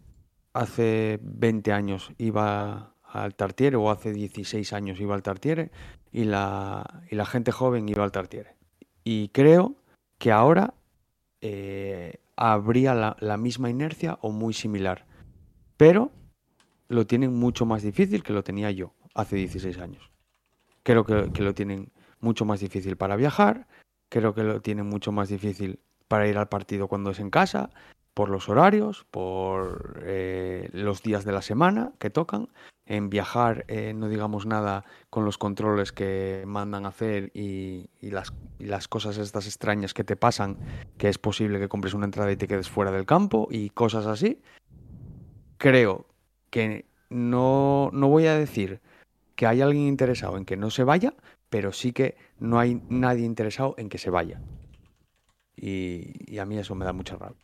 hace 20 años iba al Tartiere, o hace 16 años iba al Tartiere, y la, y la gente joven iba al Tartiere. Y creo que ahora eh, habría la, la misma inercia o muy similar, pero lo tienen mucho más difícil que lo tenía yo hace 16 años. Creo que, lo tienen mucho más difícil para viajar, creo que lo tienen mucho más difícil para ir al partido cuando es en casa, por los horarios, por eh, los días de la semana que tocan, en viajar, eh, no digamos nada, con los controles que mandan hacer y, y las, y las cosas estas extrañas que te pasan, que es posible que compres una entrada y te quedes fuera del campo y cosas así. Creo que no, no voy a decir que hay alguien interesado en que no se vaya, pero sí que no hay nadie interesado en que se vaya. Y, y a mí eso me da mucha rabia.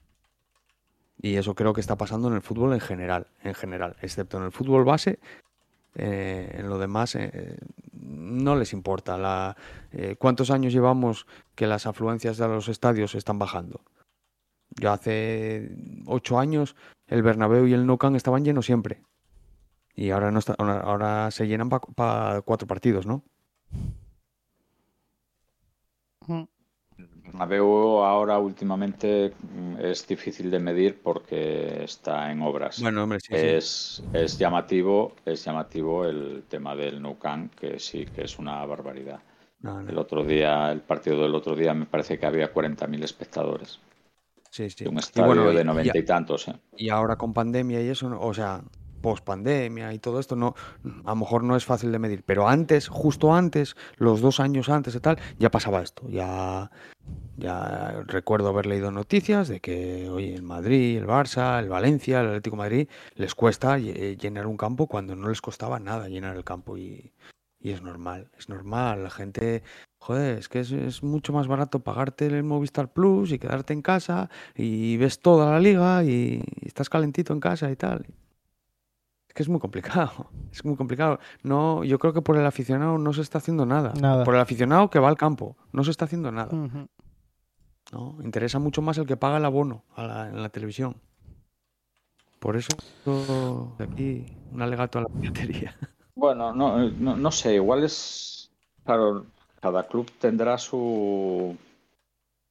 Y eso creo que está pasando en el fútbol en general, en general, excepto en el fútbol base. eh, en lo demás eh, no les importa. La, eh, ¿Cuántos años llevamos que las afluencias de los estadios están bajando? Yo hace ocho años el Bernabéu y el Nou Camp estaban llenos siempre. Y ahora no está, ahora, ahora se llenan para cuatro partidos, ¿no? Bernabéu ahora últimamente mm, es difícil de medir porque está en obras. Bueno, hombre, sí, sí. es, es llamativo, es llamativo el tema del Nou Camp, que sí que es una barbaridad. No, no. El otro día, el partido del otro día, me parece que había 40.000 espectadores. Sí, sí. Un Y estadio bueno, de y- 90 y, y tantos. ¿eh? y ahora con pandemia y eso, o sea, post pandemia y todo esto, no, a lo mejor no es fácil de medir, pero antes, justo antes, los dos años antes y tal, ya pasaba esto. Ya, ya recuerdo haber leído noticias de que, oye, el Madrid, el Barça, el Valencia, el Atlético de Madrid, les cuesta lle- llenar un campo cuando no les costaba nada llenar el campo y, Y es normal, es normal. La gente, joder, es que es, mucho más barato pagarte el Movistar Plus y quedarte en casa y ves toda la liga y, estás calentito en casa y tal. Es que es muy complicado, es muy complicado. No, yo creo que por el aficionado no se está haciendo nada. Por el aficionado que va al campo, no se está haciendo nada. ¿no? Interesa mucho más el que paga el abono en la televisión. Por eso aquí un alegato a la piratería. Bueno, no, no, sé, igual es. Claro, cada club tendrá su.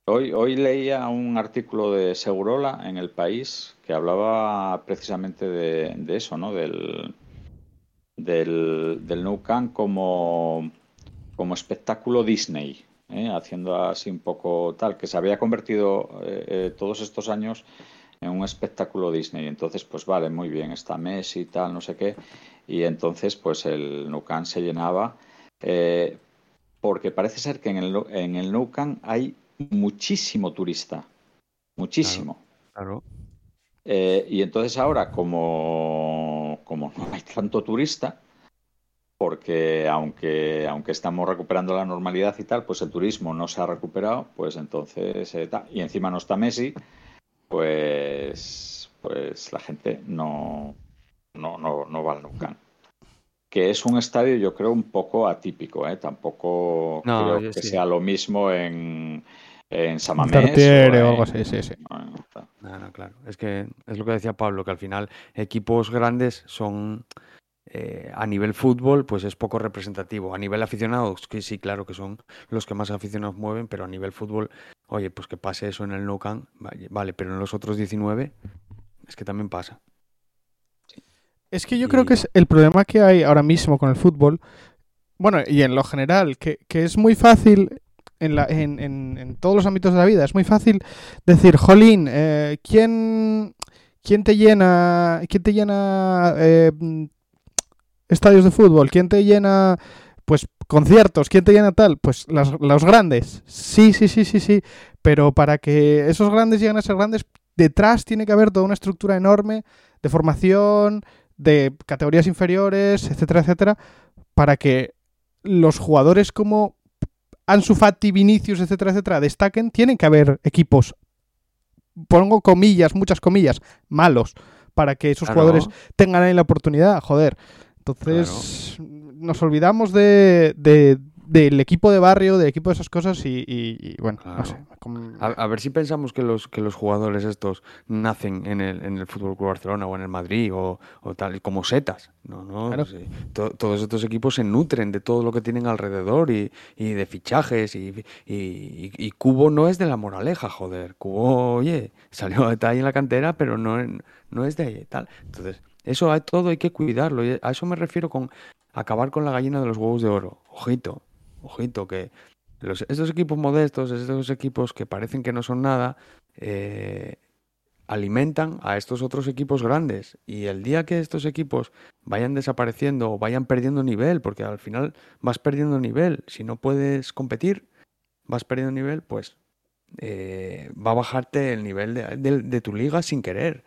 Hoy, hoy leía un artículo de Segurola en el país que hablaba precisamente de, eso, ¿no? Del, del, del Nou Camp como, como espectáculo Disney, ¿eh? haciendo así un poco tal, que se había convertido eh, eh, todos estos años en un espectáculo Disney. Entonces, pues vale, muy bien, está Messi y tal, no sé qué. Y entonces, pues el Nucan se llenaba. Eh, porque parece ser que en el, en el Nucan hay muchísimo turista. Muchísimo. Claro. Eh, y entonces ahora, como, como no hay tanto turista, porque aunque, aunque estamos recuperando la normalidad y tal, pues el turismo no se ha recuperado, pues entonces, eh, y encima no está Messi, pues, pues la gente no, no, no, no va al Nou Que es un estadio, yo creo, un poco atípico, ¿eh? Tampoco creo que sea lo mismo en, en Samamés. o, algo así, sí, sí. No, no, claro. Es que es lo que decía Pablo, que al final equipos grandes son eh, a nivel fútbol, pues es poco representativo. A nivel aficionados, que sí, claro que son los que más aficionados mueven, pero a nivel fútbol, oye, pues que pase eso en el No Camp, vale, pero en los otros 19 es que también pasa. Es que yo creo que es el problema que hay ahora mismo con el fútbol, bueno, y en lo general, que, es muy fácil en, la, en, en, todos los ámbitos de la vida. Es muy fácil decir, Jolín, eh, ¿quién, ¿quién te llena, quién te llena eh, estadios de fútbol? ¿Quién te llena, pues, conciertos? ¿Quién te llena tal? Pues los grandes. Sí, sí, sí, sí, sí. Pero para que esos grandes lleguen a ser grandes, detrás tiene que haber toda una estructura enorme de formación, de categorías inferiores, etcétera, etcétera, para que los jugadores como Ansu Fati, Vinicius, etcétera, etcétera, destaquen, tienen que haber equipos, pongo comillas, muchas comillas, malos, para que esos jugadores tengan ahí la oportunidad, joder. Entonces, nos olvidamos de, del equipo de barrio, del equipo de esas cosas y, bueno, no sé. A, ver si pensamos que los, que los jugadores estos nacen en el, en el Fútbol Club Barcelona o en el Madrid o, tal, como setas. No, no. todos estos equipos se nutren de todo lo que tienen alrededor y, de fichajes y, y, Cubo no es de la moraleja, joder. Cubo, oye, salió de ahí en la cantera, pero no, no es de ahí tal. Entonces, eso hay, todo hay que cuidarlo. Y a eso me refiero con acabar con la gallina de los huevos de oro. Ojito, ojito, que estos equipos modestos, estos equipos que parecen que no son nada, eh, alimentan a estos otros equipos grandes. Y el día que estos equipos vayan desapareciendo o vayan perdiendo nivel, porque al final vas perdiendo nivel, si no puedes competir, vas perdiendo nivel, pues eh, va a bajarte el nivel de tu liga sin querer.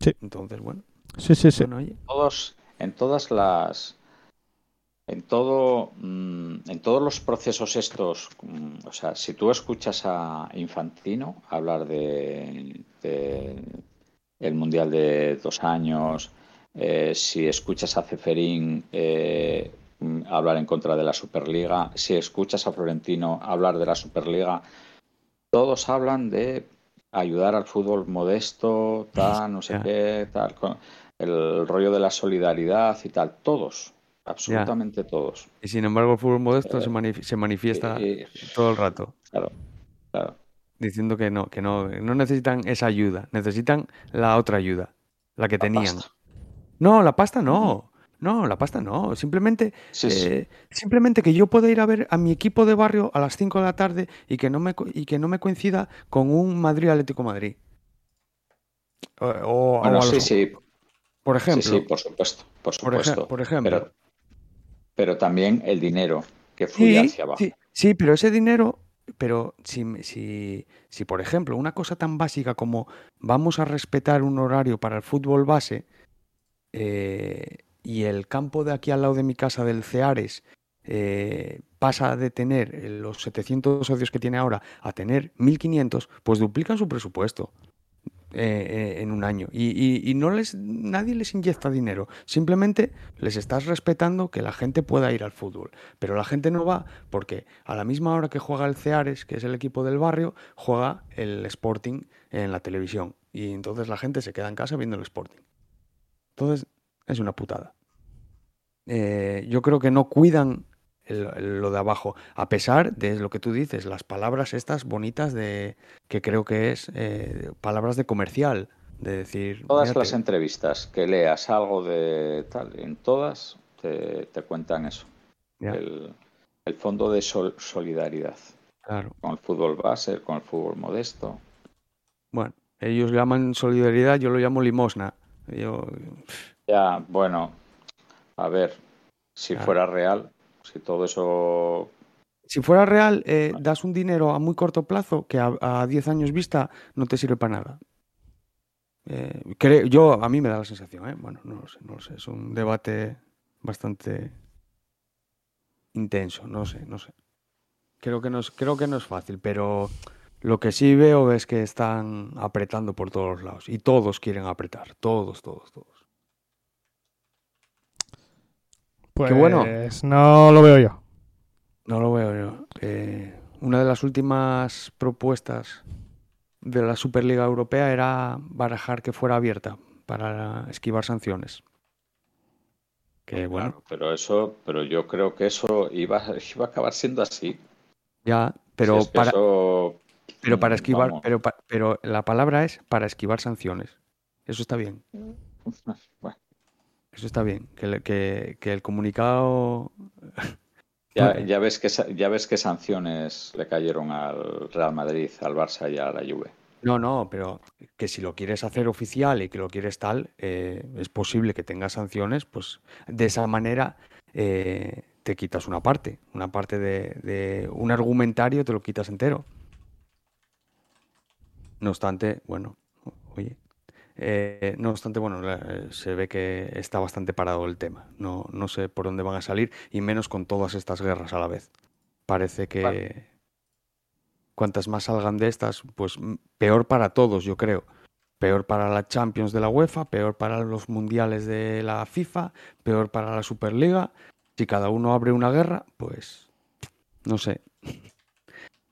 Sí. Entonces, bueno. Sí, sí, sí. todos, en todas las. En todo, mm, en todos los procesos estos, mm, o sea, si tú escuchas a Infantino hablar de, el mundial de dos años, eh, si escuchas a Ceferín eh, mm, hablar en contra de la Superliga, si escuchas a Florentino hablar de la Superliga, todos hablan de ayudar al fútbol modesto, tal, no sé qué, tal, el rollo de la solidaridad y tal, todos, absolutamente todos. Y sin embargo el fútbol modesto se, manifiesta todo el rato. Claro, claro. Diciendo que no, que no, no necesitan esa ayuda, necesitan la otra ayuda, la que tenían. No, la pasta no. No, la pasta no. Simplemente, eh, simplemente que yo pueda ir a ver a mi equipo de barrio a las 5 de la tarde y que no me, y que no me coincida con un Madrid Atlético Madrid. O, bueno, sí, sí. Por ejemplo. Sí, sí, por supuesto. Por, supuesto. por ejemplo. Pero, también el dinero que fluye hacia abajo. Sí, pero ese dinero pero si, si, si, por ejemplo, una cosa tan básica como vamos a respetar un horario para el fútbol base, eh, y el campo de aquí al lado de mi casa del Ceares eh, pasa de tener los 700 socios que tiene ahora a tener 1500, pues duplican su presupuesto. Eh, eh, en un año. Y, no les nadie les inyecta dinero. Simplemente les estás respetando que la gente pueda ir al fútbol. Pero la gente no va porque a la misma hora que juega el Ceares que es el equipo del barrio juega el Sporting en la televisión. Y entonces la gente se queda en casa viendo el Sporting. Entonces es una putada yo creo que no cuidan lo de abajo, a pesar de lo que tú dices, las palabras estas bonitas de que creo que es eh, palabras de comercial, de decir... Todas las entrevistas que leas algo de tal, en todas te, cuentan eso, el, fondo de solidaridad. Claro. Con el fútbol base, con el fútbol modesto. Bueno, ellos llaman solidaridad, yo lo llamo limosna. Yo... Ya, bueno, a ver, si fuera real, si todo eso... Si fuera real, eh, das un dinero a muy corto plazo que a, 10 años vista no te sirve para nada. Eh, yo, a mí me da la sensación, ¿eh? bueno, no lo sé, no lo sé, es un debate bastante intenso, no sé, no sé. Creo que no es, creo que no es fácil, pero lo que sí veo es que están apretando por todos los lados y todos quieren apretar, todos, todos, todos. Pues bueno. no lo veo yo. No lo veo yo. Eh, una de las últimas propuestas de la Superliga Europea era barajar que fuera abierta para esquivar sanciones. Que bueno. pero eso, pero yo creo que eso iba, iba a acabar siendo así. Ya, pero para. Pero para esquivar, pero, pero la palabra es para esquivar sanciones. Eso está bien. Bueno. Eso está bien, que, el comunicado... Ya, ves que, ya ves qué sanciones le cayeron al Real Madrid, al Barça y a la Juve. No, no, pero que si lo quieres hacer oficial y que lo quieres tal, eh, es posible que tengas sanciones, pues de esa manera eh, te quitas una parte, una parte de, un argumentario te lo quitas entero. No obstante, bueno, oye, eh, no obstante, bueno, se ve que está bastante parado el tema. No, no sé por dónde van a salir, y menos con todas estas guerras a la vez. Parece que cuantas más salgan de estas, pues peor para todos, yo creo. Peor para la Champions de la UEFA, peor para los mundiales de la FIFA, peor para la Superliga. Si cada uno abre una guerra, pues no sé.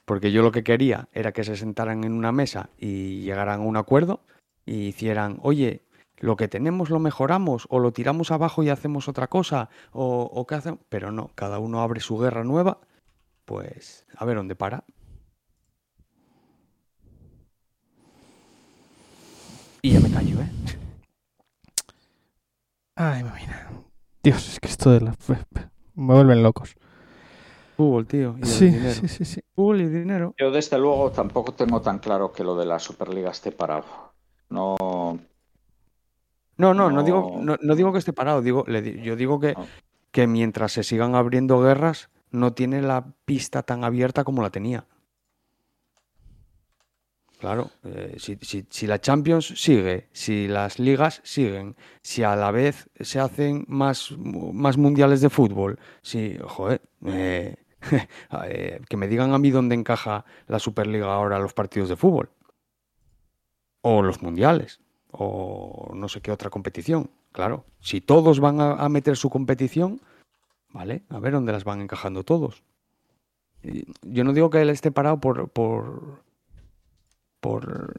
Porque yo lo que quería era que se sentaran en una mesa y llegaran a un acuerdo y hicieran, oye, lo que tenemos lo mejoramos o lo tiramos abajo y hacemos otra cosa o, o qué hacemos, pero no, cada uno abre su guerra nueva, pues a ver dónde para. Y ya me callo, ¿eh? Ay, mira. Dios, es que esto de la... Me vuelven locos. Fútbol, tío. Y sí, dinero. sí, sí, sí. Fútbol y dinero. Yo desde luego tampoco tengo tan claro que lo de la Superliga esté parado. No. No, no, no, digo, no, digo que esté parado, digo, yo digo que, que mientras se sigan abriendo guerras, no tiene la pista tan abierta como la tenía. Claro, eh, si, si, la Champions sigue, si las ligas siguen, si a la vez se hacen más, más mundiales de fútbol, si, joder, eh, eh, que me digan a mí dónde encaja la Superliga ahora los partidos de fútbol o los mundiales, o no sé qué otra competición. Claro, si todos van a, meter su competición, ¿vale? A ver dónde las van encajando todos. Yo no digo que él esté parado por, por, por,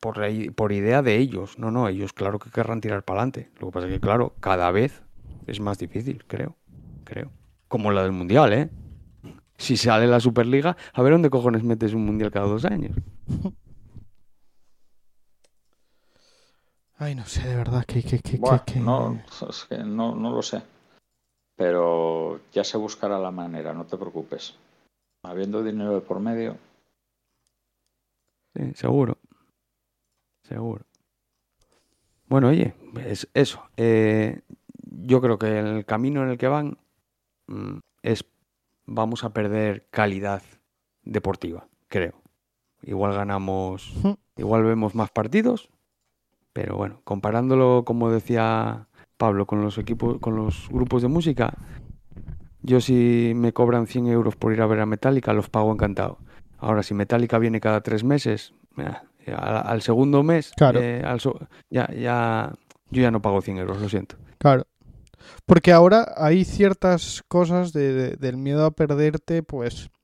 por, idea de ellos. No, no, ellos claro que querrán tirar para adelante. Lo que pasa es que, claro, cada vez es más difícil, creo. Creo. Como la del Mundial, ¿eh? Si sale la Superliga, a ver dónde cojones metes un Mundial cada dos años. Ay, no sé, de verdad, que... No, es que no, no lo sé. Pero ya se buscará la manera, no te preocupes. Habiendo dinero de por medio. Sí, seguro. Seguro. Bueno, oye, es eso. Eh, yo creo que el camino en el que van mm, es vamos a perder calidad deportiva, creo. Igual ganamos, igual vemos más partidos, pero bueno, comparándolo, como decía Pablo, con los equipos, con los grupos de música, yo si me cobran 100 euros por ir a ver a Metallica, los pago encantado. Ahora, si Metallica viene cada tres meses, al, segundo mes, eh, ya, ya, yo ya no pago 100 euros, lo siento. Claro. Porque ahora hay ciertas cosas del miedo a perderte, pues eh,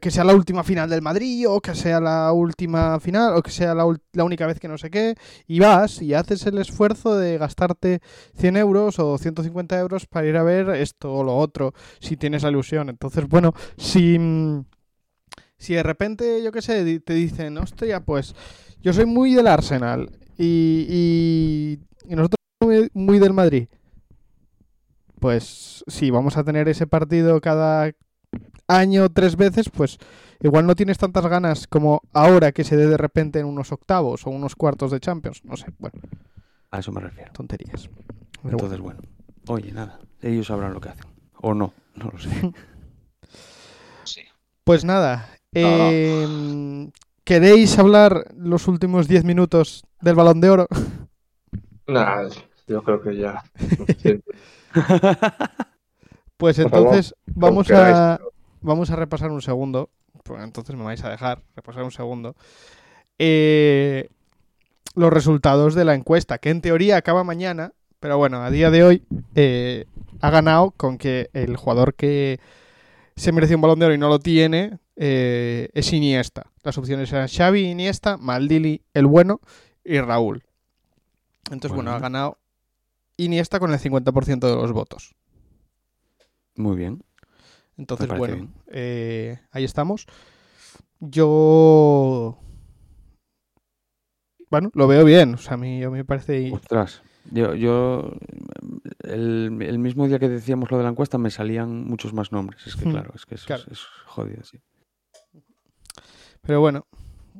que sea la última final del Madrid o que sea la última final o que sea la, única vez que no sé qué y vas y haces el esfuerzo de gastarte 100 euros o 150 euros para ir a ver esto o lo otro si tienes la ilusión. Entonces bueno si si de repente yo qué sé te dicen hostia pues yo soy muy del Arsenal y, y, nosotros muy, muy del Madrid pues sí, vamos a tener ese partido cada año tres veces, pues igual no tienes tantas ganas como ahora que se dé de repente en unos octavos o unos cuartos de Champions. No sé, bueno. A eso me refiero. Tonterías. Entonces, bueno. Oye, nada. Ellos sabrán lo que hacen. O no, no lo sé. sí. Pues nada. Em, ¿Queréis hablar los últimos diez minutos del balón de oro? Nada, yo creo que ya. pues entonces vamos a, vamos a repasar un segundo. Pues entonces me vais a dejar repasar un segundo. Eh, los resultados de la encuesta, que en teoría acaba mañana, pero bueno, a día de hoy eh, ha ganado con que el jugador que se merece un balón de oro y no lo tiene eh, es Iniesta. Las opciones eran Xavi, Iniesta, Maldili, el bueno y Raúl. Entonces, bueno, ha ganado Iniesta con el 50% de los votos. Muy bien. Entonces, bueno, eh, ahí estamos. Yo. Bueno, lo veo bien. O sea, a mí, me parece. Ostras. Yo, yo el, mismo día que decíamos lo de la encuesta me salían muchos más nombres. Es que, hmm, claro, es que es, jodido, sí. Pero bueno.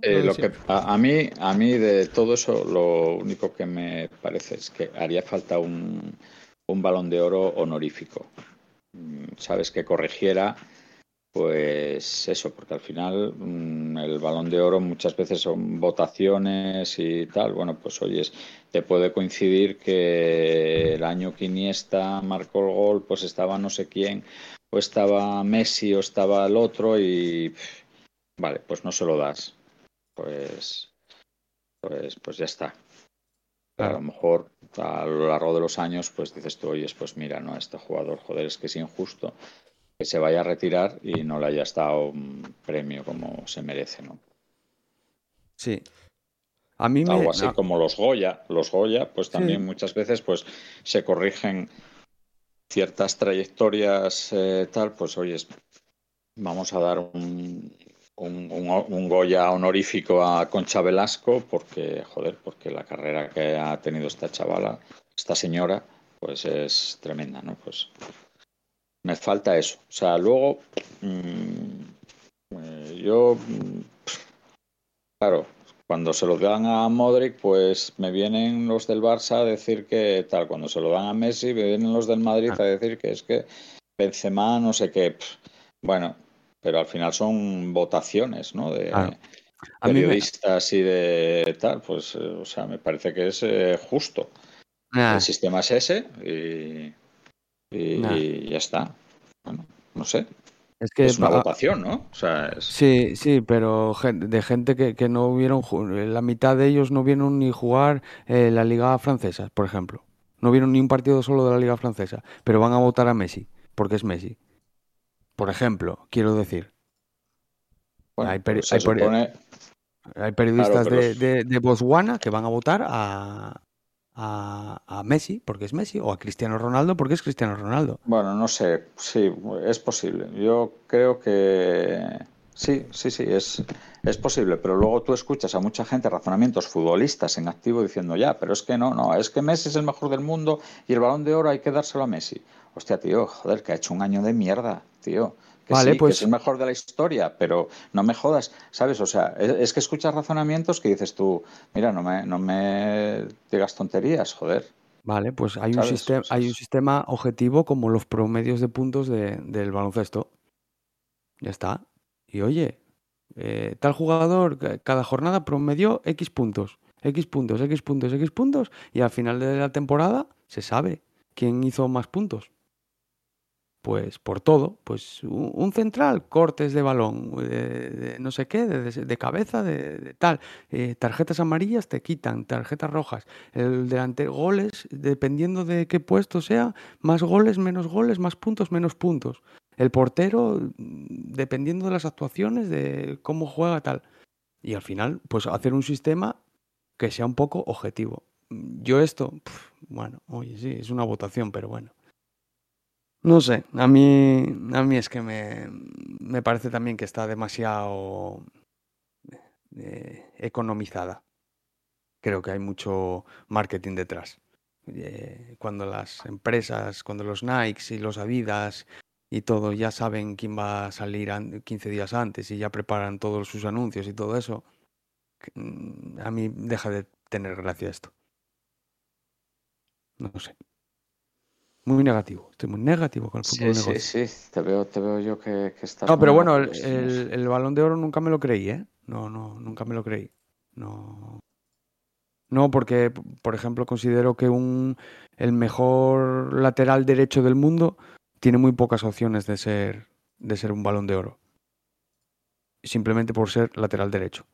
Eh, lo que, a, mí, a mí de todo eso, lo único que me parece es que haría falta un, un balón de oro honorífico. Mm, sabes que corrigiera pues eso, porque al final mm, el balón de oro muchas veces son votaciones y tal. Bueno, pues oyes, te puede coincidir que el año que Iniesta marcó el gol, pues estaba no sé quién, o estaba Messi, o estaba el otro, y vale, pues no se lo das. Pues, pues, pues ya está. A lo mejor a lo largo de los años, pues dices tú, oyes, pues mira, no, este jugador, joder, es que es injusto que se vaya a retirar y no le haya estado un premio como se merece, ¿no? Sí. A mí me... Algo así como los Goya. Los Goya, pues también muchas veces pues se corrigen ciertas trayectorias eh, tal, pues oyes, vamos a dar un, un, Goya honorífico a Concha Velasco porque, joder, porque la carrera que ha tenido esta chavala, esta señora, pues es tremenda, ¿no? Pues me falta eso. O sea, luego mm, eh, yo, mm, claro, cuando se lo dan a Modric, pues me vienen los del Barça a decir que tal. Cuando se lo dan a Messi, me vienen los del Madrid a decir que es que Benzema, no sé qué. Bueno, pero al final son votaciones, ¿no? De periodistas y de tal, pues, eh, o sea, me parece que es eh, justo. El sistema es ese y, ya está. Bueno, no sé. Es que es una votación, ¿no? O sea, Sí, sí, pero de gente que, no vieron, la mitad de ellos no vieron ni jugar eh, la Liga Francesa, por ejemplo. No vieron ni un partido solo de la Liga Francesa, pero van a votar a Messi, porque es Messi. Por ejemplo, quiero decir. hay, hay, periodistas de, de, Botswana que van a votar a, a, Messi porque es Messi o a Cristiano Ronaldo porque es Cristiano Ronaldo. Bueno, no sé, sí, es posible. Yo creo que sí, sí, sí, es, es posible, pero luego tú escuchas a mucha gente razonamientos futbolistas en activo diciendo ya, pero es que no, no, es que Messi es el mejor del mundo y el balón de oro hay que dárselo a Messi. Hostia, tío, joder, que ha hecho un año de mierda, tío. Que vale, pues... es el mejor de la historia, pero no me jodas, ¿sabes? O sea, es, que escuchas razonamientos que dices tú, mira, no me, no me digas tonterías, joder. Vale, pues hay un, sistema, hay un sistema objetivo como los promedios de puntos del baloncesto. Ya está. Y oye, eh, tal jugador cada jornada promedió X puntos. X puntos, X puntos, X puntos, y al final de la temporada se sabe quién hizo más puntos. Pues por todo, pues un central, cortes de balón, de, no sé qué, de, cabeza, de, tal. Eh, tarjetas amarillas te quitan, tarjetas rojas. El delante goles, dependiendo de qué puesto sea, más goles, menos goles, más puntos, menos puntos. El portero, dependiendo de las actuaciones, de cómo juega tal. Y al final, pues hacer un sistema que sea un poco objetivo. Yo esto, bueno, oye, sí, es una votación, pero bueno. No sé, a mí, a mí es que me, me parece también que está demasiado eh, economizada. Creo que hay mucho marketing detrás. Eh, cuando las empresas, cuando los Nikes y los Adidas y todo ya saben quién va a salir 15 días antes y ya preparan todos sus anuncios y todo eso, mm, a mí deja de tener gracia esto. No sé. Muy negativo, estoy muy negativo con el fútbol sí, Sí, sí, te veo, te veo yo que, que estás. No, pero bueno, el, el, balón de oro nunca me lo creí, ¿eh? No, no, nunca me lo creí. No. No, porque, por ejemplo, considero que un, el mejor lateral derecho del mundo tiene muy pocas opciones de ser, de ser un balón de oro. Simplemente por ser lateral derecho.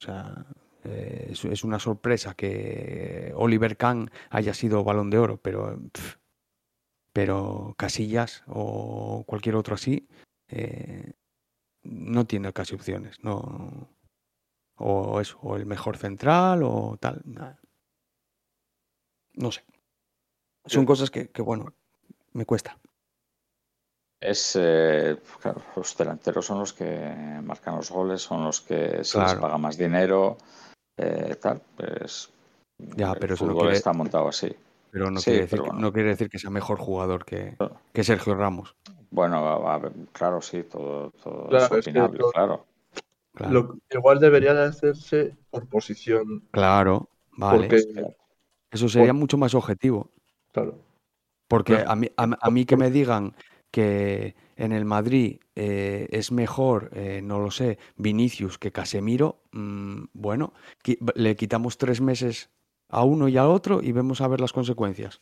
O sea, eh, es, una sorpresa que Oliver Kahn haya sido balón de oro, pero, pero Casillas o cualquier otro así eh, no tiene casi opciones. No, o eso, o el mejor central o tal. No sé. Son cosas que, bueno, me cuesta. Es, eh, claro, los delanteros son los que marcan los goles, son los que se les paga más dinero, eh, tal, pues. Ya, pero el fútbol está montado así. Pero no, quiere decir, que, no quiere decir que sea mejor jugador que, que Sergio Ramos. Bueno, claro, sí, todo, todo es opinable, claro. igual debería de hacerse por posición. Claro, vale. Eso sería mucho más objetivo. Claro. Porque a mí, a mí que me digan que en el Madrid eh, es mejor, eh, no lo sé, Vinicius que Casemiro, mm, bueno, le quitamos tres meses a uno y al otro y vemos a ver las consecuencias.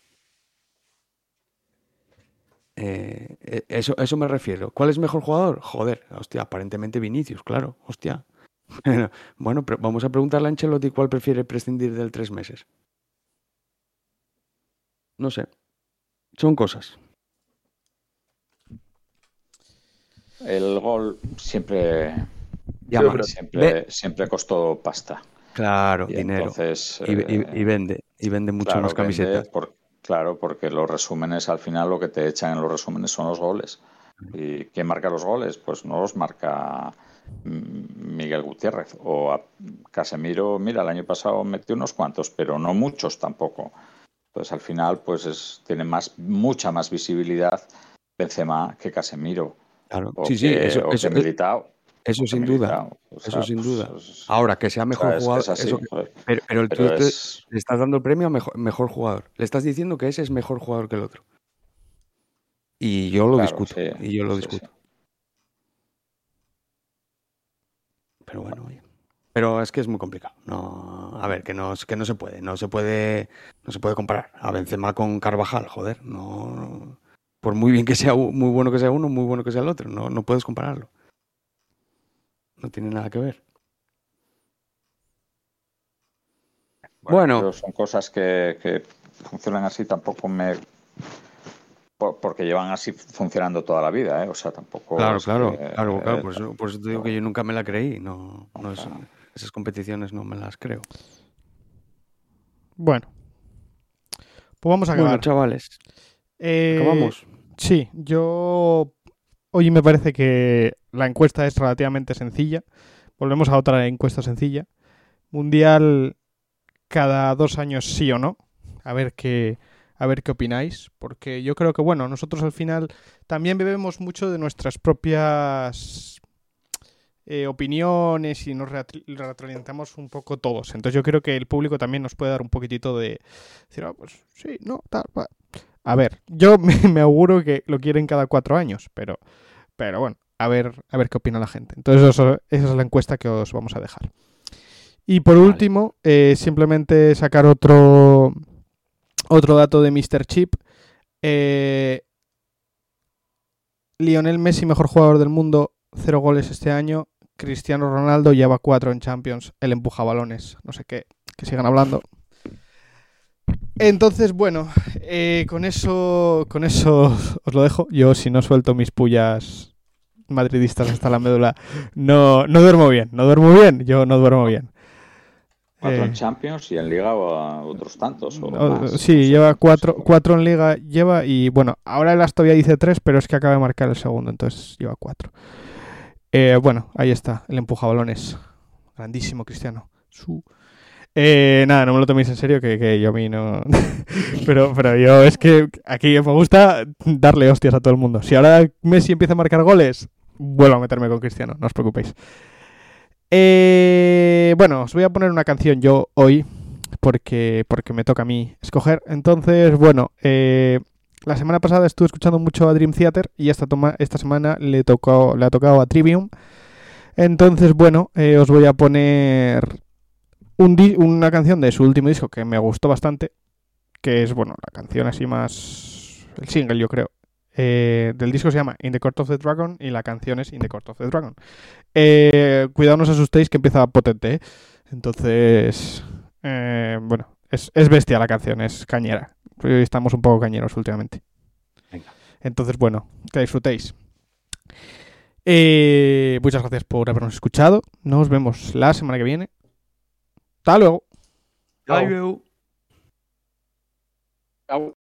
Eh, eso, eso me refiero. ¿Cuál es mejor jugador? Joder, hostia, aparentemente Vinicius, claro, hostia. bueno, pero vamos a preguntarle a Ancelotti cuál prefiere prescindir del tres meses. No sé. Son cosas. El gol siempre, siempre, siempre costó pasta. Claro, dinero. Entonces, y, eh, vende, y vende mucho más camisetas. claro, porque los resúmenes al final lo que te echan en los resúmenes son los goles. ¿Y quién marca los goles? Pues no los marca Miguel Gutiérrez o Casemiro. Mira, el año pasado metió unos cuantos, pero no muchos tampoco. Entonces al final, pues es, tiene más, mucha más visibilidad Benzema que Casemiro. Claro, sí, sí, eso, eso, eso sin duda. eso sin duda. Ahora, que sea mejor jugador. pero, el tú le estás dando el premio a mejor, jugador. Le estás diciendo que ese es mejor jugador que el otro. Y yo lo discuto. y yo lo discuto. Pero bueno, oye. Pero es que es muy complicado. No, a ver, que no, que no se puede. No se puede. No se puede comparar a Benzema con Carvajal, joder. No por muy bien que sea, muy bueno que sea uno, muy bueno que sea el otro, no, no puedes compararlo. No tiene nada que ver. Bueno, son cosas que, funcionan así, tampoco me porque llevan así funcionando toda la vida, ¿eh? O sea, tampoco. Claro, claro, claro, claro. Eh, por, eso, te digo que yo nunca me la creí. No, no esas competiciones no me las creo. Bueno. Pues vamos a acabar. Bueno, chavales. Eh, ¿Acabamos? Sí, yo hoy me parece que la encuesta es relativamente sencilla. Volvemos a otra encuesta sencilla. Mundial cada dos años sí o no. A ver qué, a ver qué opináis. Porque yo creo que, bueno, nosotros al final también bebemos mucho de nuestras propias eh, opiniones y nos retroalimentamos un poco todos. Entonces yo creo que el público también nos puede dar un poquitito de ah, pues sí, no, tal, va. A ver, yo me, auguro que lo quieren cada cuatro años, pero, pero bueno, a ver, a ver qué opina la gente. Entonces, esa es la encuesta que os vamos a dejar. Y por Vale. último, eh, simplemente sacar otro, otro dato de Mr. Chip. Eh, Lionel Messi, mejor jugador del mundo, cero goles este año. Cristiano Ronaldo lleva cuatro en Champions. Él empuja balones. No sé qué. Que sigan hablando. Entonces, bueno, eh, con eso, con eso os lo dejo. Yo, si no suelto mis pullas madridistas hasta la médula, no, no duermo bien. No duermo bien. Yo no duermo bien. Cuatro Eh, en Champions y en Liga otros tantos. O o- más. sí, No sé lleva cuatro, cuatro en liga, lleva y bueno, ahora el Astovia dice tres, pero es que acaba de marcar el segundo, entonces lleva cuatro. Eh, bueno, ahí está, el empuja balones. Grandísimo Cristiano. Su. Eh, nada, no me lo toméis en serio, que, que yo a mí no. pero, pero yo es que aquí me gusta darle hostias a todo el mundo. Si ahora Messi empieza a marcar goles, vuelvo a meterme con Cristiano, no os preocupéis. Eh, bueno, os voy a poner una canción yo hoy, porque, porque me toca a mí escoger. Entonces, bueno, eh, la semana pasada estuve escuchando mucho a Dream Theater y esta, toma, esta semana le, tocó, le ha tocado a Trivium. Entonces, bueno, eh, os voy a poner un una canción de su último disco que me gustó bastante, que es, bueno, la canción así más... el single, yo creo. Eh, del disco se llama In the Court of the Dragon y la canción es In the Court of the Dragon. Eh, cuidado, no os asustéis que empieza potente, ¿eh? Entonces, eh, bueno, es, es bestia la canción, es cañera. Estamos un poco cañeros últimamente. Venga. Entonces, bueno, que disfrutéis. Eh, muchas gracias por habernos escuchado. Nos vemos la semana que viene. Hasta luego. Chao. Adiós. Chao.